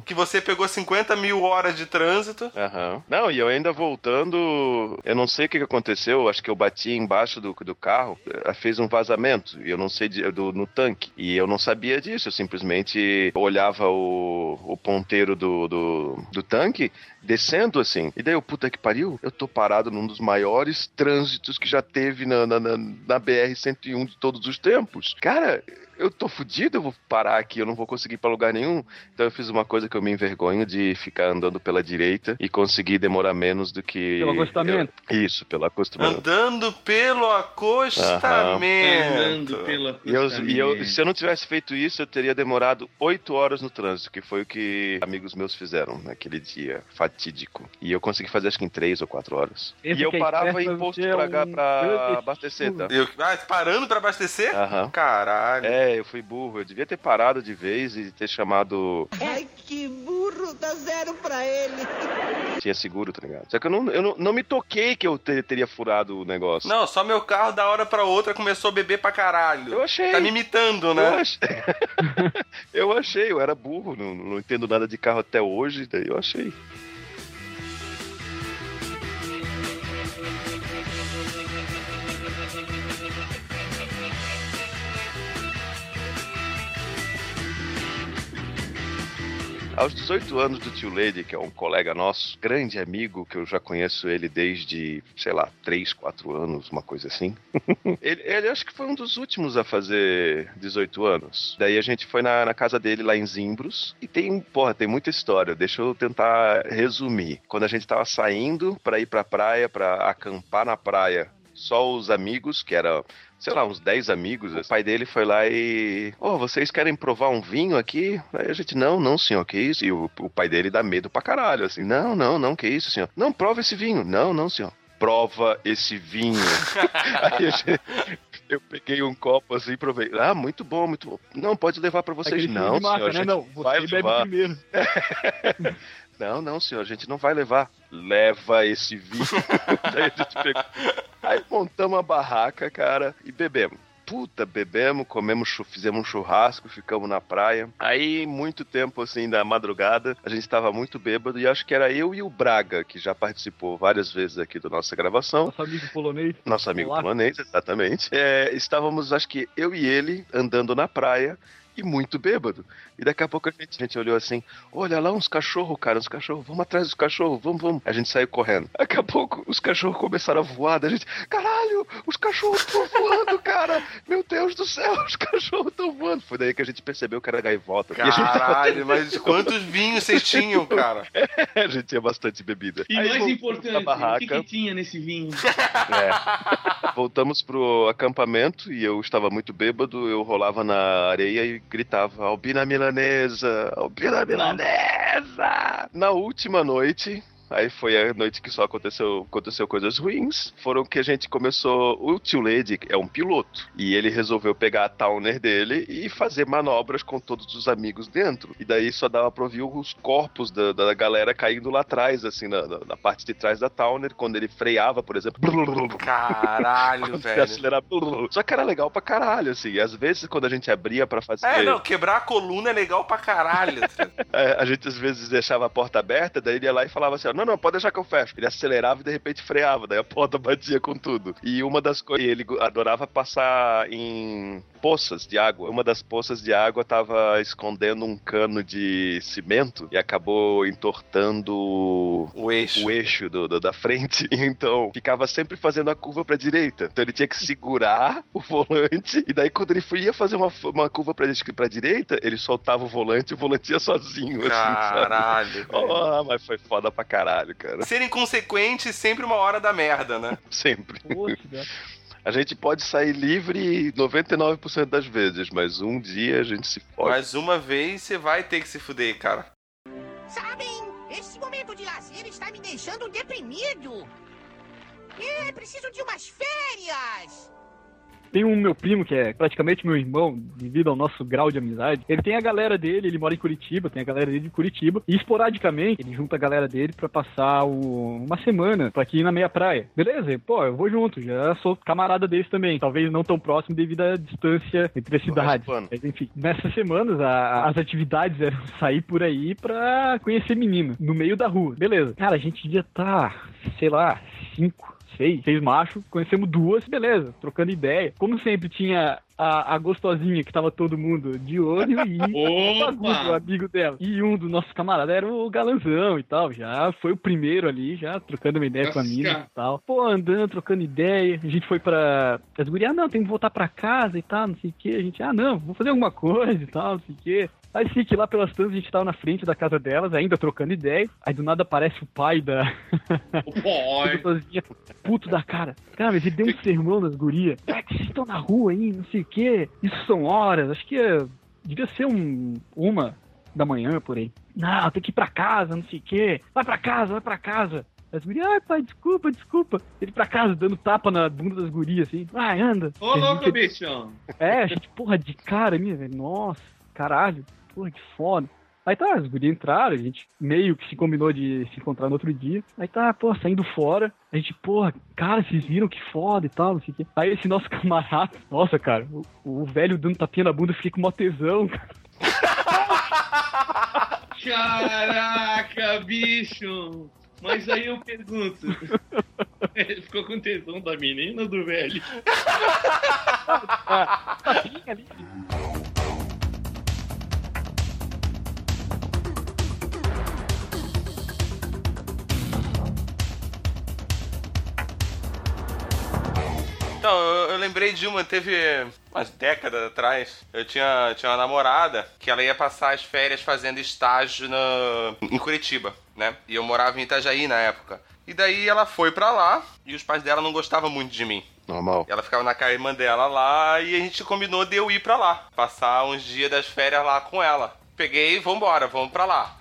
Que você pegou 50 mil horas de trânsito. Aham. Não, e eu ainda voltando, eu não sei o que aconteceu, acho que eu bati embaixo do, do carro, eh, fez um vazamento, e eu não sei, do, no tanque, e eu não sabia disso, eu simplesmente olhava o, o ponteiro do, do, do tanque, descendo assim, e daí eu, puta que pariu, eu tô parado num dos maiores trânsitos que já teve na, na, na, na BR-101 de todos os tempos. Cara... Eu tô fudido, eu vou parar aqui, eu não vou conseguir ir pra lugar nenhum. Então eu fiz uma coisa que eu me envergonho de ficar andando pela direita e conseguir demorar menos do que. Pelo acostamento. eu- Isso, pelo acostamento. Andando pelo acostamento. Andando pela E, eu, e eu- se eu não tivesse feito isso, eu teria demorado oito horas no trânsito, que foi o que amigos meus fizeram naquele dia fatídico. E eu consegui fazer acho que em três ou quatro horas. Esse e eu é parava em posto pra, um pra abastecer, tá? Eu, ah, parando pra abastecer? Aham. Caralho. É, eu fui burro. Eu devia ter parado de vez e ter chamado. Ai, que burro, dá zero pra ele. [laughs] Tinha seguro, tá ligado? Só que eu não, eu não, não me toquei que eu te- teria furado o negócio. Não, só meu carro da hora pra outra começou a beber pra caralho. Eu achei. Tá me imitando, Eu né? achei. [laughs] eu achei, eu era burro, não, não entendo nada de carro até hoje, daí eu achei. Aos 18 anos do tio Lady, que é um colega nosso, grande amigo, que eu já conheço ele desde, sei lá, 3, 4 anos, uma coisa assim. [laughs] ele, ele acho que foi um dos últimos a fazer 18 anos. Daí a gente foi na, na casa dele lá em Zimbros. E tem, porra, tem muita história. Deixa eu tentar resumir. Quando a gente tava saindo pra ir pra praia, pra acampar na praia, só os amigos, que era, sei lá, uns 10 amigos. O pai dele foi lá e. Ô, vocês querem provar um vinho aqui? Aí a gente, não, não, senhor, que isso? E o, o pai dele dá medo pra caralho, assim, não, não, não, que isso, senhor? Não, prova esse vinho. Não, não, senhor. Prova esse vinho. [laughs] Aí a gente- eu peguei um copo assim e provei. Ah, muito bom, muito bom. Não, pode levar pra vocês. Aquele não, marca, senhor, né? Não, vai você bebe levar. primeiro. [laughs] Não, não, senhor, a gente não vai levar. Leva esse vinho. [laughs] Daí a gente pegou. Aí montamos a barraca, cara, e bebemos. Puta, bebemos, comemos, fizemos um churrasco, ficamos na praia. Aí, muito tempo assim, da madrugada, a gente tava muito bêbado e acho que era eu e o Braga, que já participou várias vezes aqui da nossa gravação. Nosso amigo polonês. Nosso amigo Olá. polonês, exatamente. É, estávamos, acho que eu e ele, andando na praia. e muito bêbado. E daqui a pouco a gente, a gente olhou assim: olha lá uns cachorros, cara, uns cachorros, vamos atrás dos cachorros, vamos, vamos. A gente saiu correndo. Daqui a pouco os cachorros começaram a voar, da gente, caralho, os cachorros estão voando, cara! Meu Deus do céu, os cachorros estão voando. Foi daí que a gente percebeu que era gaivota. E a gente tava- Caralho, mas quantos vinhos vocês tinham, [laughs] cara? a gente tinha bastante bebida. E Aí mais importante, pra o que, barraca. que tinha nesse vinho? É. Voltamos pro acampamento e eu estava muito bêbado, eu rolava na areia e gritava Albina Milanesa, Albina Milanesa! Na última noite, aí foi a noite que só aconteceu, aconteceu coisas ruins, foram que a gente começou, o tio Lady é um piloto, e ele resolveu pegar a Towner dele e fazer manobras com todos os amigos dentro, e daí só dava pra ouvir os corpos da, da galera caindo lá atrás, assim, na, na- na parte de trás da Towner, quando ele freava, por exemplo. Caralho, [laughs] velho. acelerava, Só que era legal pra caralho, assim. E às vezes, quando a gente abria pra fazer. É, não, quebrar a coluna é legal pra caralho. [laughs] é, a gente às vezes deixava a porta aberta, daí ele ia lá e falava assim: ó, não, não, pode deixar que eu fecho. Ele acelerava e de repente freava, daí a porta [laughs] batia com tudo. E uma das coisas. Ele adorava passar em poças de água. Uma das poças de água tava escondendo um cano de cimento e acabou entortando o eixo, o eixo do- do- da frente. [laughs] Então ficava sempre fazendo a curva pra direita. Então ele tinha que segurar o volante e daí quando ele ia fazer uma, uma curva pra, pra direita, ele soltava o volante e o volante ia sozinho. assim, sabe? Caralho, [laughs] Oh, mas foi foda pra caralho, cara. Ser inconsequente sempre uma hora da merda, né? [laughs] Sempre. A gente pode sair livre 99% das vezes, mas um dia a gente se fode. Mas uma vez você vai ter que se fuder, cara. Sabem, esse momento de lazer está me deixando deprimido. É, preciso de umas férias. Tem um meu primo que é praticamente meu irmão, devido ao nosso grau de amizade. Ele tem a galera dele, ele mora em Curitiba, tem a galera dele de Curitiba. E esporadicamente ele junta a galera dele pra passar o- uma semana pra aqui na meia praia. Beleza? Pô, eu vou junto, já sou camarada deles também. Talvez não tão próximo devido à distância entre as cidades. Mas, enfim, nessas semanas a- as atividades eram [laughs] sair por aí pra conhecer menina no meio da rua. Beleza. Cara, a gente devia estar, sei lá, cinco seis, seis machos, conhecemos duas, beleza, trocando ideia. Como sempre, tinha a, a gostosinha que tava todo mundo de olho e [laughs] o Fagundes, o amigo dela. E um dos nossos camaradas era o galanzão e tal, já foi o primeiro ali, já trocando uma ideia com a Nossa, mina cara. e tal. Pô, andando, trocando ideia, a gente foi pra... As gurias, ah, não, tem que voltar pra casa e tal, não sei o que. A gente, ah, não, vou fazer alguma coisa e tal, não sei o que. Aí sim que lá pelas tantas a gente tava na frente da casa delas, ainda trocando ideia. Aí do nada aparece o pai da. Pai. [laughs] Gostosinha, Puto da cara. Cara, mas ele deu um sermão nas gurias. Ah, que vocês estão na rua aí, não sei o quê. Isso são horas. Acho que é- devia ser um, uma da manhã por aí. Não, tem que ir pra casa, não sei o quê. Vai pra casa, vai pra casa. As gurias, ai pai, desculpa, desculpa. Ele pra casa, dando tapa na bunda das gurias, assim. Vai, anda. Ô, louco, gente- bichão. é, a gente, porra, de cara minha, velho. Nossa, caralho. Porra, que foda. Aí tá, as gurias entraram, a gente meio que se combinou de se encontrar no outro dia. Aí tá, pô, saindo fora. A gente, porra, cara, vocês viram que foda e tal, não sei o quê. Aí esse nosso camarada, nossa, cara, o, o velho dando tapinha na bunda, fiquei com mó tesão, cara. Caraca, bicho. Mas aí eu pergunto. Ele ficou com tesão da menina ou do velho? Então, eu, eu lembrei de uma, teve umas décadas atrás, eu tinha, tinha uma namorada que ela ia passar as férias fazendo estágio na, em Curitiba, né? E eu morava em Itajaí na época. E daí ela foi pra lá e os pais dela não gostavam muito de mim. Normal. Ela ficava na casa da irmã dela lá e a gente combinou de eu ir pra lá. Passar uns dias das férias lá com ela. Peguei, vambora, vamos pra lá.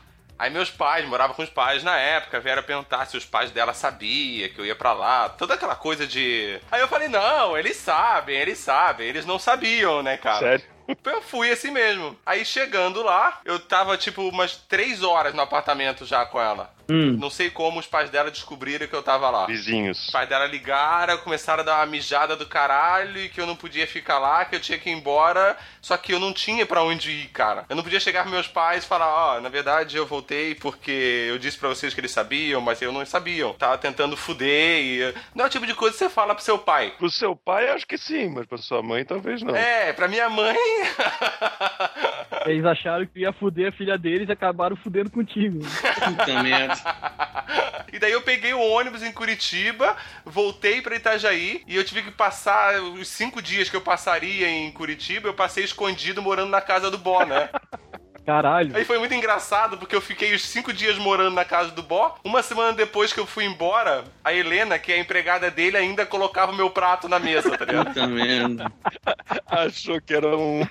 Aí meus pais, morava com os pais na época, vieram perguntar se os pais dela sabiam que eu ia pra lá. Toda aquela coisa de. Aí eu falei, não, eles sabem, eles sabem. Eles não sabiam, né, cara? Sério? Eu fui assim mesmo. Aí chegando lá, eu tava tipo umas três horas no apartamento já com ela. Não sei como os pais dela descobriram que eu tava lá. Vizinhos. Os pais dela ligaram, começaram a dar uma mijada do caralho e que eu não podia ficar lá, que eu tinha que ir embora. Só que eu não tinha pra onde ir, cara. Eu não podia chegar pros meus pais e falar, ó, na verdade eu voltei porque eu disse pra vocês que eles sabiam, mas eu não sabiam. Tava tentando fuder e... Não é o tipo de coisa que você fala pro seu pai. Pro seu pai, acho que sim, mas pra sua mãe, talvez não. É, pra minha mãe [laughs] Eles acharam que ia fuder a filha deles e acabaram fudendo contigo. Puta merda. [laughs] E daí eu peguei o ônibus em Curitiba, voltei pra Itajaí e eu tive que passar os cinco dias que eu passaria em Curitiba, eu passei escondido morando na casa do Bó, né? [laughs] Caralho. Aí foi muito engraçado porque eu fiquei os cinco dias morando na casa do Bó. Uma semana depois que eu fui embora, a Helena, que é a empregada dele, ainda colocava o meu prato na mesa, tá ligado? Puta merda. [laughs] Achou que era um,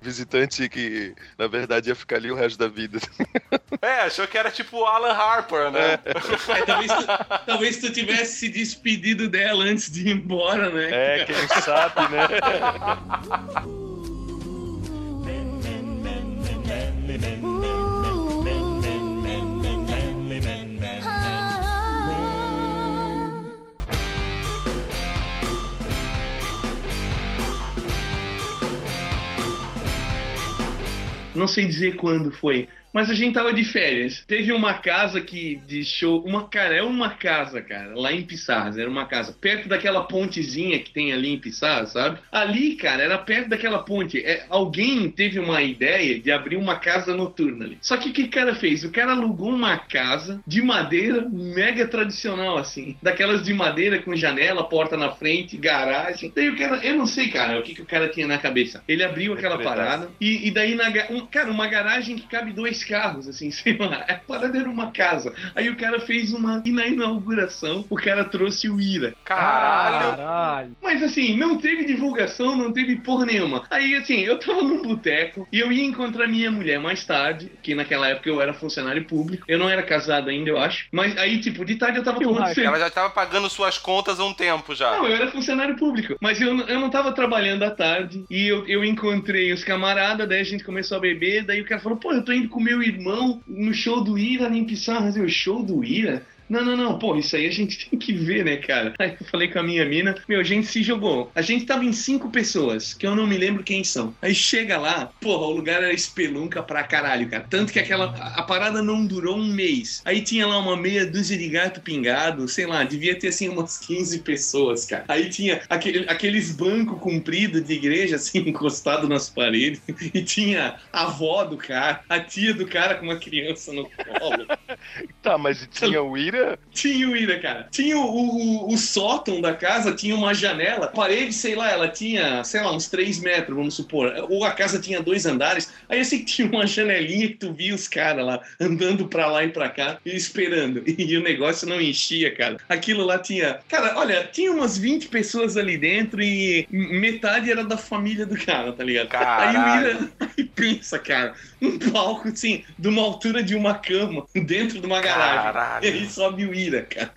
visitante que, na verdade, ia ficar ali o resto da vida. [laughs] É, achou que era tipo o Alan Harper, né? [laughs] É, talvez, tu, talvez tu tivesse se despedido dela antes de ir embora, né? É, quem sabe, né? Não sei dizer quando foi. Mas a gente tava de férias. Teve uma casa que de show. Uma, cara, é uma casa, cara, lá em Pissarras. Era uma casa. Perto daquela pontezinha que tem ali em Pissarras, sabe? Ali, cara, era perto daquela ponte. É, alguém teve uma ideia de abrir uma casa noturna ali. Só que o que o cara fez? O cara alugou uma casa de madeira mega tradicional, assim. Daquelas de madeira com janela, porta na frente, garagem. Daí o cara. Eu não sei, cara, o que, que o cara tinha na cabeça. Ele abriu aquela parada. E, e daí, na, um, cara, uma garagem que cabe dois carros, assim, [laughs] sei lá. A parada era uma casa. Aí o cara fez uma. E na inauguração, o cara trouxe o Ira. Caralho! Caralho. Mas assim, não teve divulgação, não teve porra nenhuma. Aí assim, eu tava num boteco e eu ia encontrar minha mulher mais tarde, que naquela época eu era funcionário público. Eu não era casado ainda, eu acho. Mas aí, tipo, de tarde eu tava tomando cerveja. Ela já tava pagando suas contas há um tempo já. Não, eu era funcionário público. Mas eu, não- eu não tava trabalhando à tarde. E eu, eu encontrei os camaradas, daí a gente começou a beber. Daí o cara falou: pô, eu tô indo com meu irmão no show do Ira em Pissarras. Eu, show do Ira? Não, não, não, pô, isso aí a gente [laughs] tem que ver, né, cara? Aí eu falei com a minha mina, meu, a gente se jogou. A gente tava em cinco pessoas, que eu não me lembro quem são. Aí chega lá, porra, o lugar era espelunca pra caralho, cara. Tanto que aquela. A, parada não durou um mês. Aí tinha lá uma meia dúzia de gato pingado, sei lá, devia ter assim umas 15 pessoas, cara. Aí tinha aquele, aqueles bancos compridos de igreja, assim, [laughs] encostado nas paredes. [laughs] E tinha a avó do cara, a tia do cara com uma criança no colo. Tá, mas tinha o Ira? Tinha o Ira, cara. Tinha o, o, o sótão da casa, tinha uma janela. A parede, sei lá, ela tinha, sei lá, uns 3 metros, vamos supor. Ou a casa tinha dois andares. Aí eu sei que tinha uma janelinha que tu via os caras lá, andando pra lá e pra cá, e esperando. [laughs] E o negócio não enchia, cara. Aquilo lá tinha... Cara, olha, tinha umas 20 pessoas ali dentro e metade era da família do cara, tá ligado? Aí o Ira... [laughs] Aí pensa, cara, um palco, assim, de uma altura de uma cama, dentro de uma garagem. Caralho. E aí sobe o Ira, cara.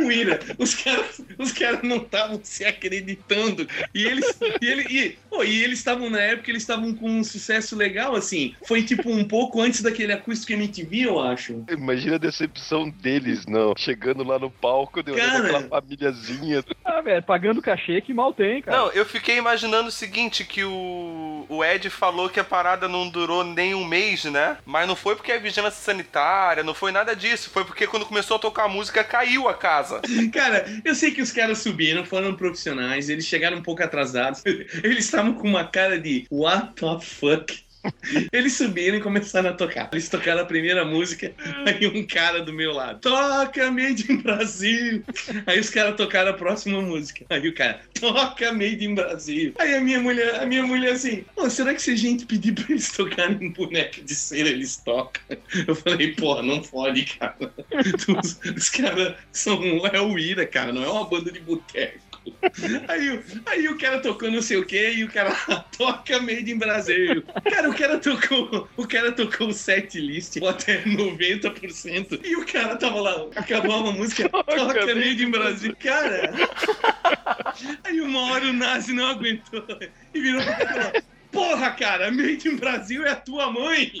O Ira, os caras os caras não estavam se acreditando. E eles e ele, e, pô, e eles estavam na época, eles estavam com um sucesso legal assim. Foi tipo um pouco antes daquele acústico MTV, eu acho. Imagina a decepção deles, não. Chegando lá no palco, deu Cara. aquela famíliazinha. Ah, velho, pagando cachê que mal tem, cara. Não, eu fiquei imaginando o seguinte, que o, o Ed falou que a parada não durou nem um mês, né? Mas não foi porque é vigilância sanitária, não foi nada disso. Foi porque quando começou a tocar a música, caiu a casa. [laughs] Cara, eu sei que os caras subiram, foram profissionais, eles chegaram um pouco atrasados. [laughs] Eles estavam com uma cara de what the fuck? Eles subiram e começaram a tocar. Eles tocaram a primeira música, aí um cara do meu lado, toca Made in Brasil. Aí os caras tocaram a próxima música. Aí o cara, toca Made in Brasil. Aí a minha mulher, a minha mulher assim, "Ô, será que se a gente pedir pra eles tocarem um boneco de cera, eles tocam? Eu falei, pô, não pode, cara. Os, os caras são. É o Ira, cara, não é uma banda de boteco. Aí, o- aí o cara tocou não sei o que e o cara toca Made in Brasil. Cara, o cara tocou, o cara tocou o set list até 90% e o cara tava lá, acabou a música, [laughs] toca Made in Brasil. Cara, aí uma hora o Nazi não aguentou e virou pra e falou, Porra, cara, Made in Brasil é a tua mãe! [laughs]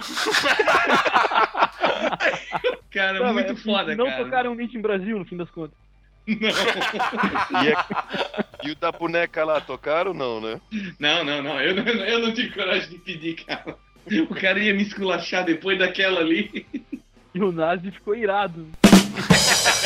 Cara, Não, muito mas, foda, Não cara. tocaram Meet em Brasil, no fim das contas. [laughs] E, é- e o da boneca lá, tocaram não, né? Não, não, não. Eu, não- eu não tive coragem de pedir, cara. O cara ia me esculachar depois daquela ali. E o Nazi ficou irado. [laughs]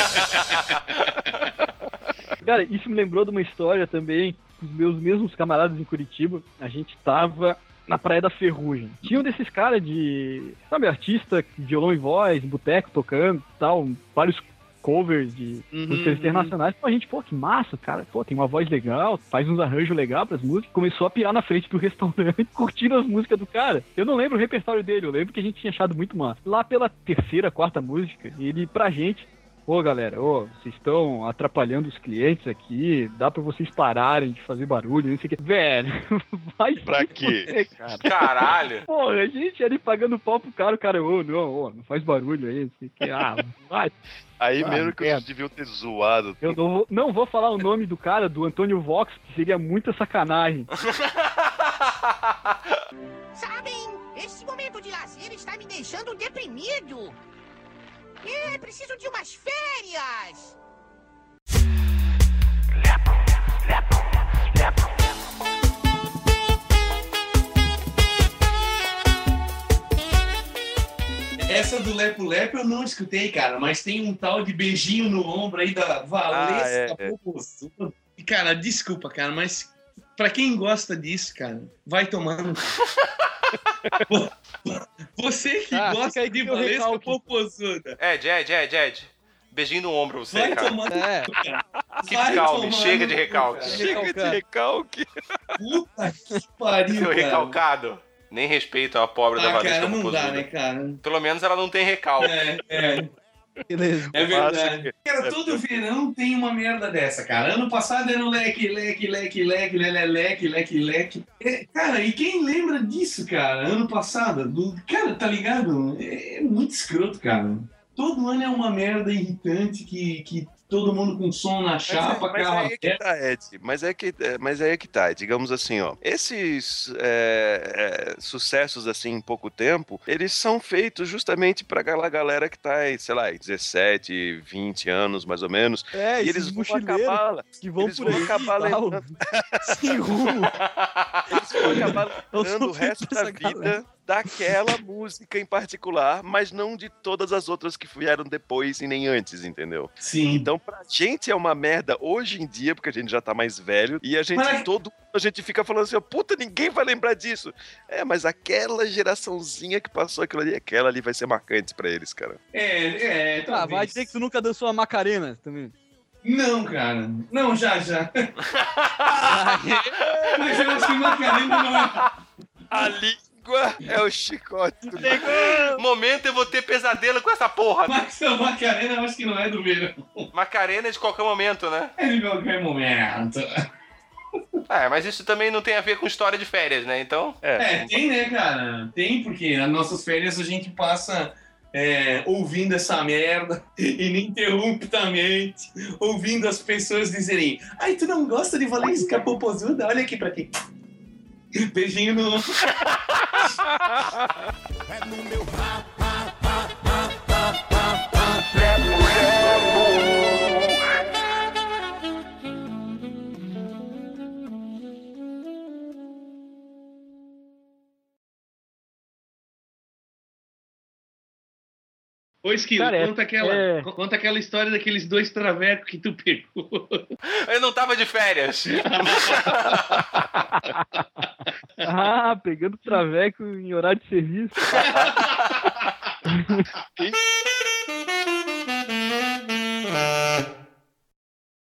Cara, isso me lembrou de uma história também. Os meus mesmos camaradas em Curitiba, a gente tava na Praia da Ferrugem. Tinha um desses caras de, sabe, artista, violão e voz, boteco tocando tal, vários covers de Uhum, músicas internacionais. Pô, a gente, pô, que massa, cara. Pô, tem uma voz legal, faz uns arranjos legais pras músicas. Começou a pirar na frente do [laughs] restaurante, curtindo as músicas do cara. Eu não lembro o repertório dele, eu lembro que a gente tinha achado muito massa. Lá pela terceira, quarta música, ele pra gente. Ô galera, ô, vocês estão atrapalhando os clientes aqui, dá pra vocês pararem de fazer barulho, não sei o que. Velho, [laughs] vai Pra quê? fuder, cara. Caralho. Porra, a gente ali pagando pau pro cara, o cara, ô, não, ô, não faz barulho aí, não sei o que. Ah, vai. Aí Ah, mesmo que eles deviam ter zoado. Eu não vou, não vou falar o nome do cara, do Antônio Vox, que seria muita sacanagem. Sabem, esse momento de lazer está me deixando deprimido. É, preciso de umas férias. Essa do Lepo Lepo eu não escutei, cara, mas tem um tal de beijinho no ombro aí da Valesca Ah, é, é. E, Cara, desculpa, cara, mas pra quem gosta disso, cara, vai tomar no. [laughs] Você que Ah, gosta de Valesca. Popozuda, Ed, Ed, Ed, Ed. Beijinho no ombro, você, vai cara. tomar no É. cara. Que Vai calme, chega de recalque. cara. Chega de recalque. Puta que pariu, Seu cara. recalcado. Nem respeito a pobre da Ah, Valesca cara, não dá, Popozuda. né, cara? Pelo menos ela não tem recalque. É, é. Beleza. É verdade. Cara, todo verão tem uma merda dessa, cara. Ano passado era o leque, leque, leque, leque, lele, leque, leque, leque. É, cara, e quem lembra disso, cara? Ano passado? Do... Cara, tá ligado? É muito escroto, cara. Todo ano é uma merda irritante que, que todo mundo com som na chapa, mas, carro aí é que tá, Ed. Mas é que, é, mas aí é que tá. Digamos assim, ó. Esses é, é, sucessos assim em pouco tempo, eles são feitos justamente pra aquela galera que tá aí, sei lá, em 17, 20 anos, mais ou menos. É, e eles vão acabar. que vão eles por vão aí acabar lembrando- sem rumo. [laughs] Eles vão acabar lembrando o resto da vida galera. Daquela música em particular, mas não de todas as outras que vieram depois e nem antes, entendeu? Sim. Então, pra gente é uma merda hoje em dia, porque a gente já tá mais velho, e a gente Mas- todo a gente fica falando assim, ó, puta, ninguém vai lembrar disso. É, mas aquela geraçãozinha que passou aquilo ali, aquela ali vai ser marcante pra eles, cara. É, é, Ah, talvez. vai dizer que tu nunca dançou a Macarena também. Não, cara. Não, já, já. [laughs] Mas eu acho que Macarena não é. A língua é o chicote. do Momento eu vou ter pesadelo com essa porra. Mas a Macarena eu acho que não é do verão. Macarena é de qualquer momento, né? É de qualquer momento. É, mas isso também não tem a ver com história de férias, né? Então. É, tem, né, cara? Tem, porque nas nossas férias a gente passa é, ouvindo essa merda ininterruptamente, ouvindo as pessoas dizerem: Ai, tu não gosta de Valesca Popozuda? Olha aqui pra ti. Beijinho no. [laughs] É no meu rap, Ô, Esquilo, Cara, é conta, aquela, é... conta aquela história daqueles dois travecos que tu pegou. [laughs] Eu não tava de férias. [laughs] ah, pegando traveco em horário de serviço. [laughs]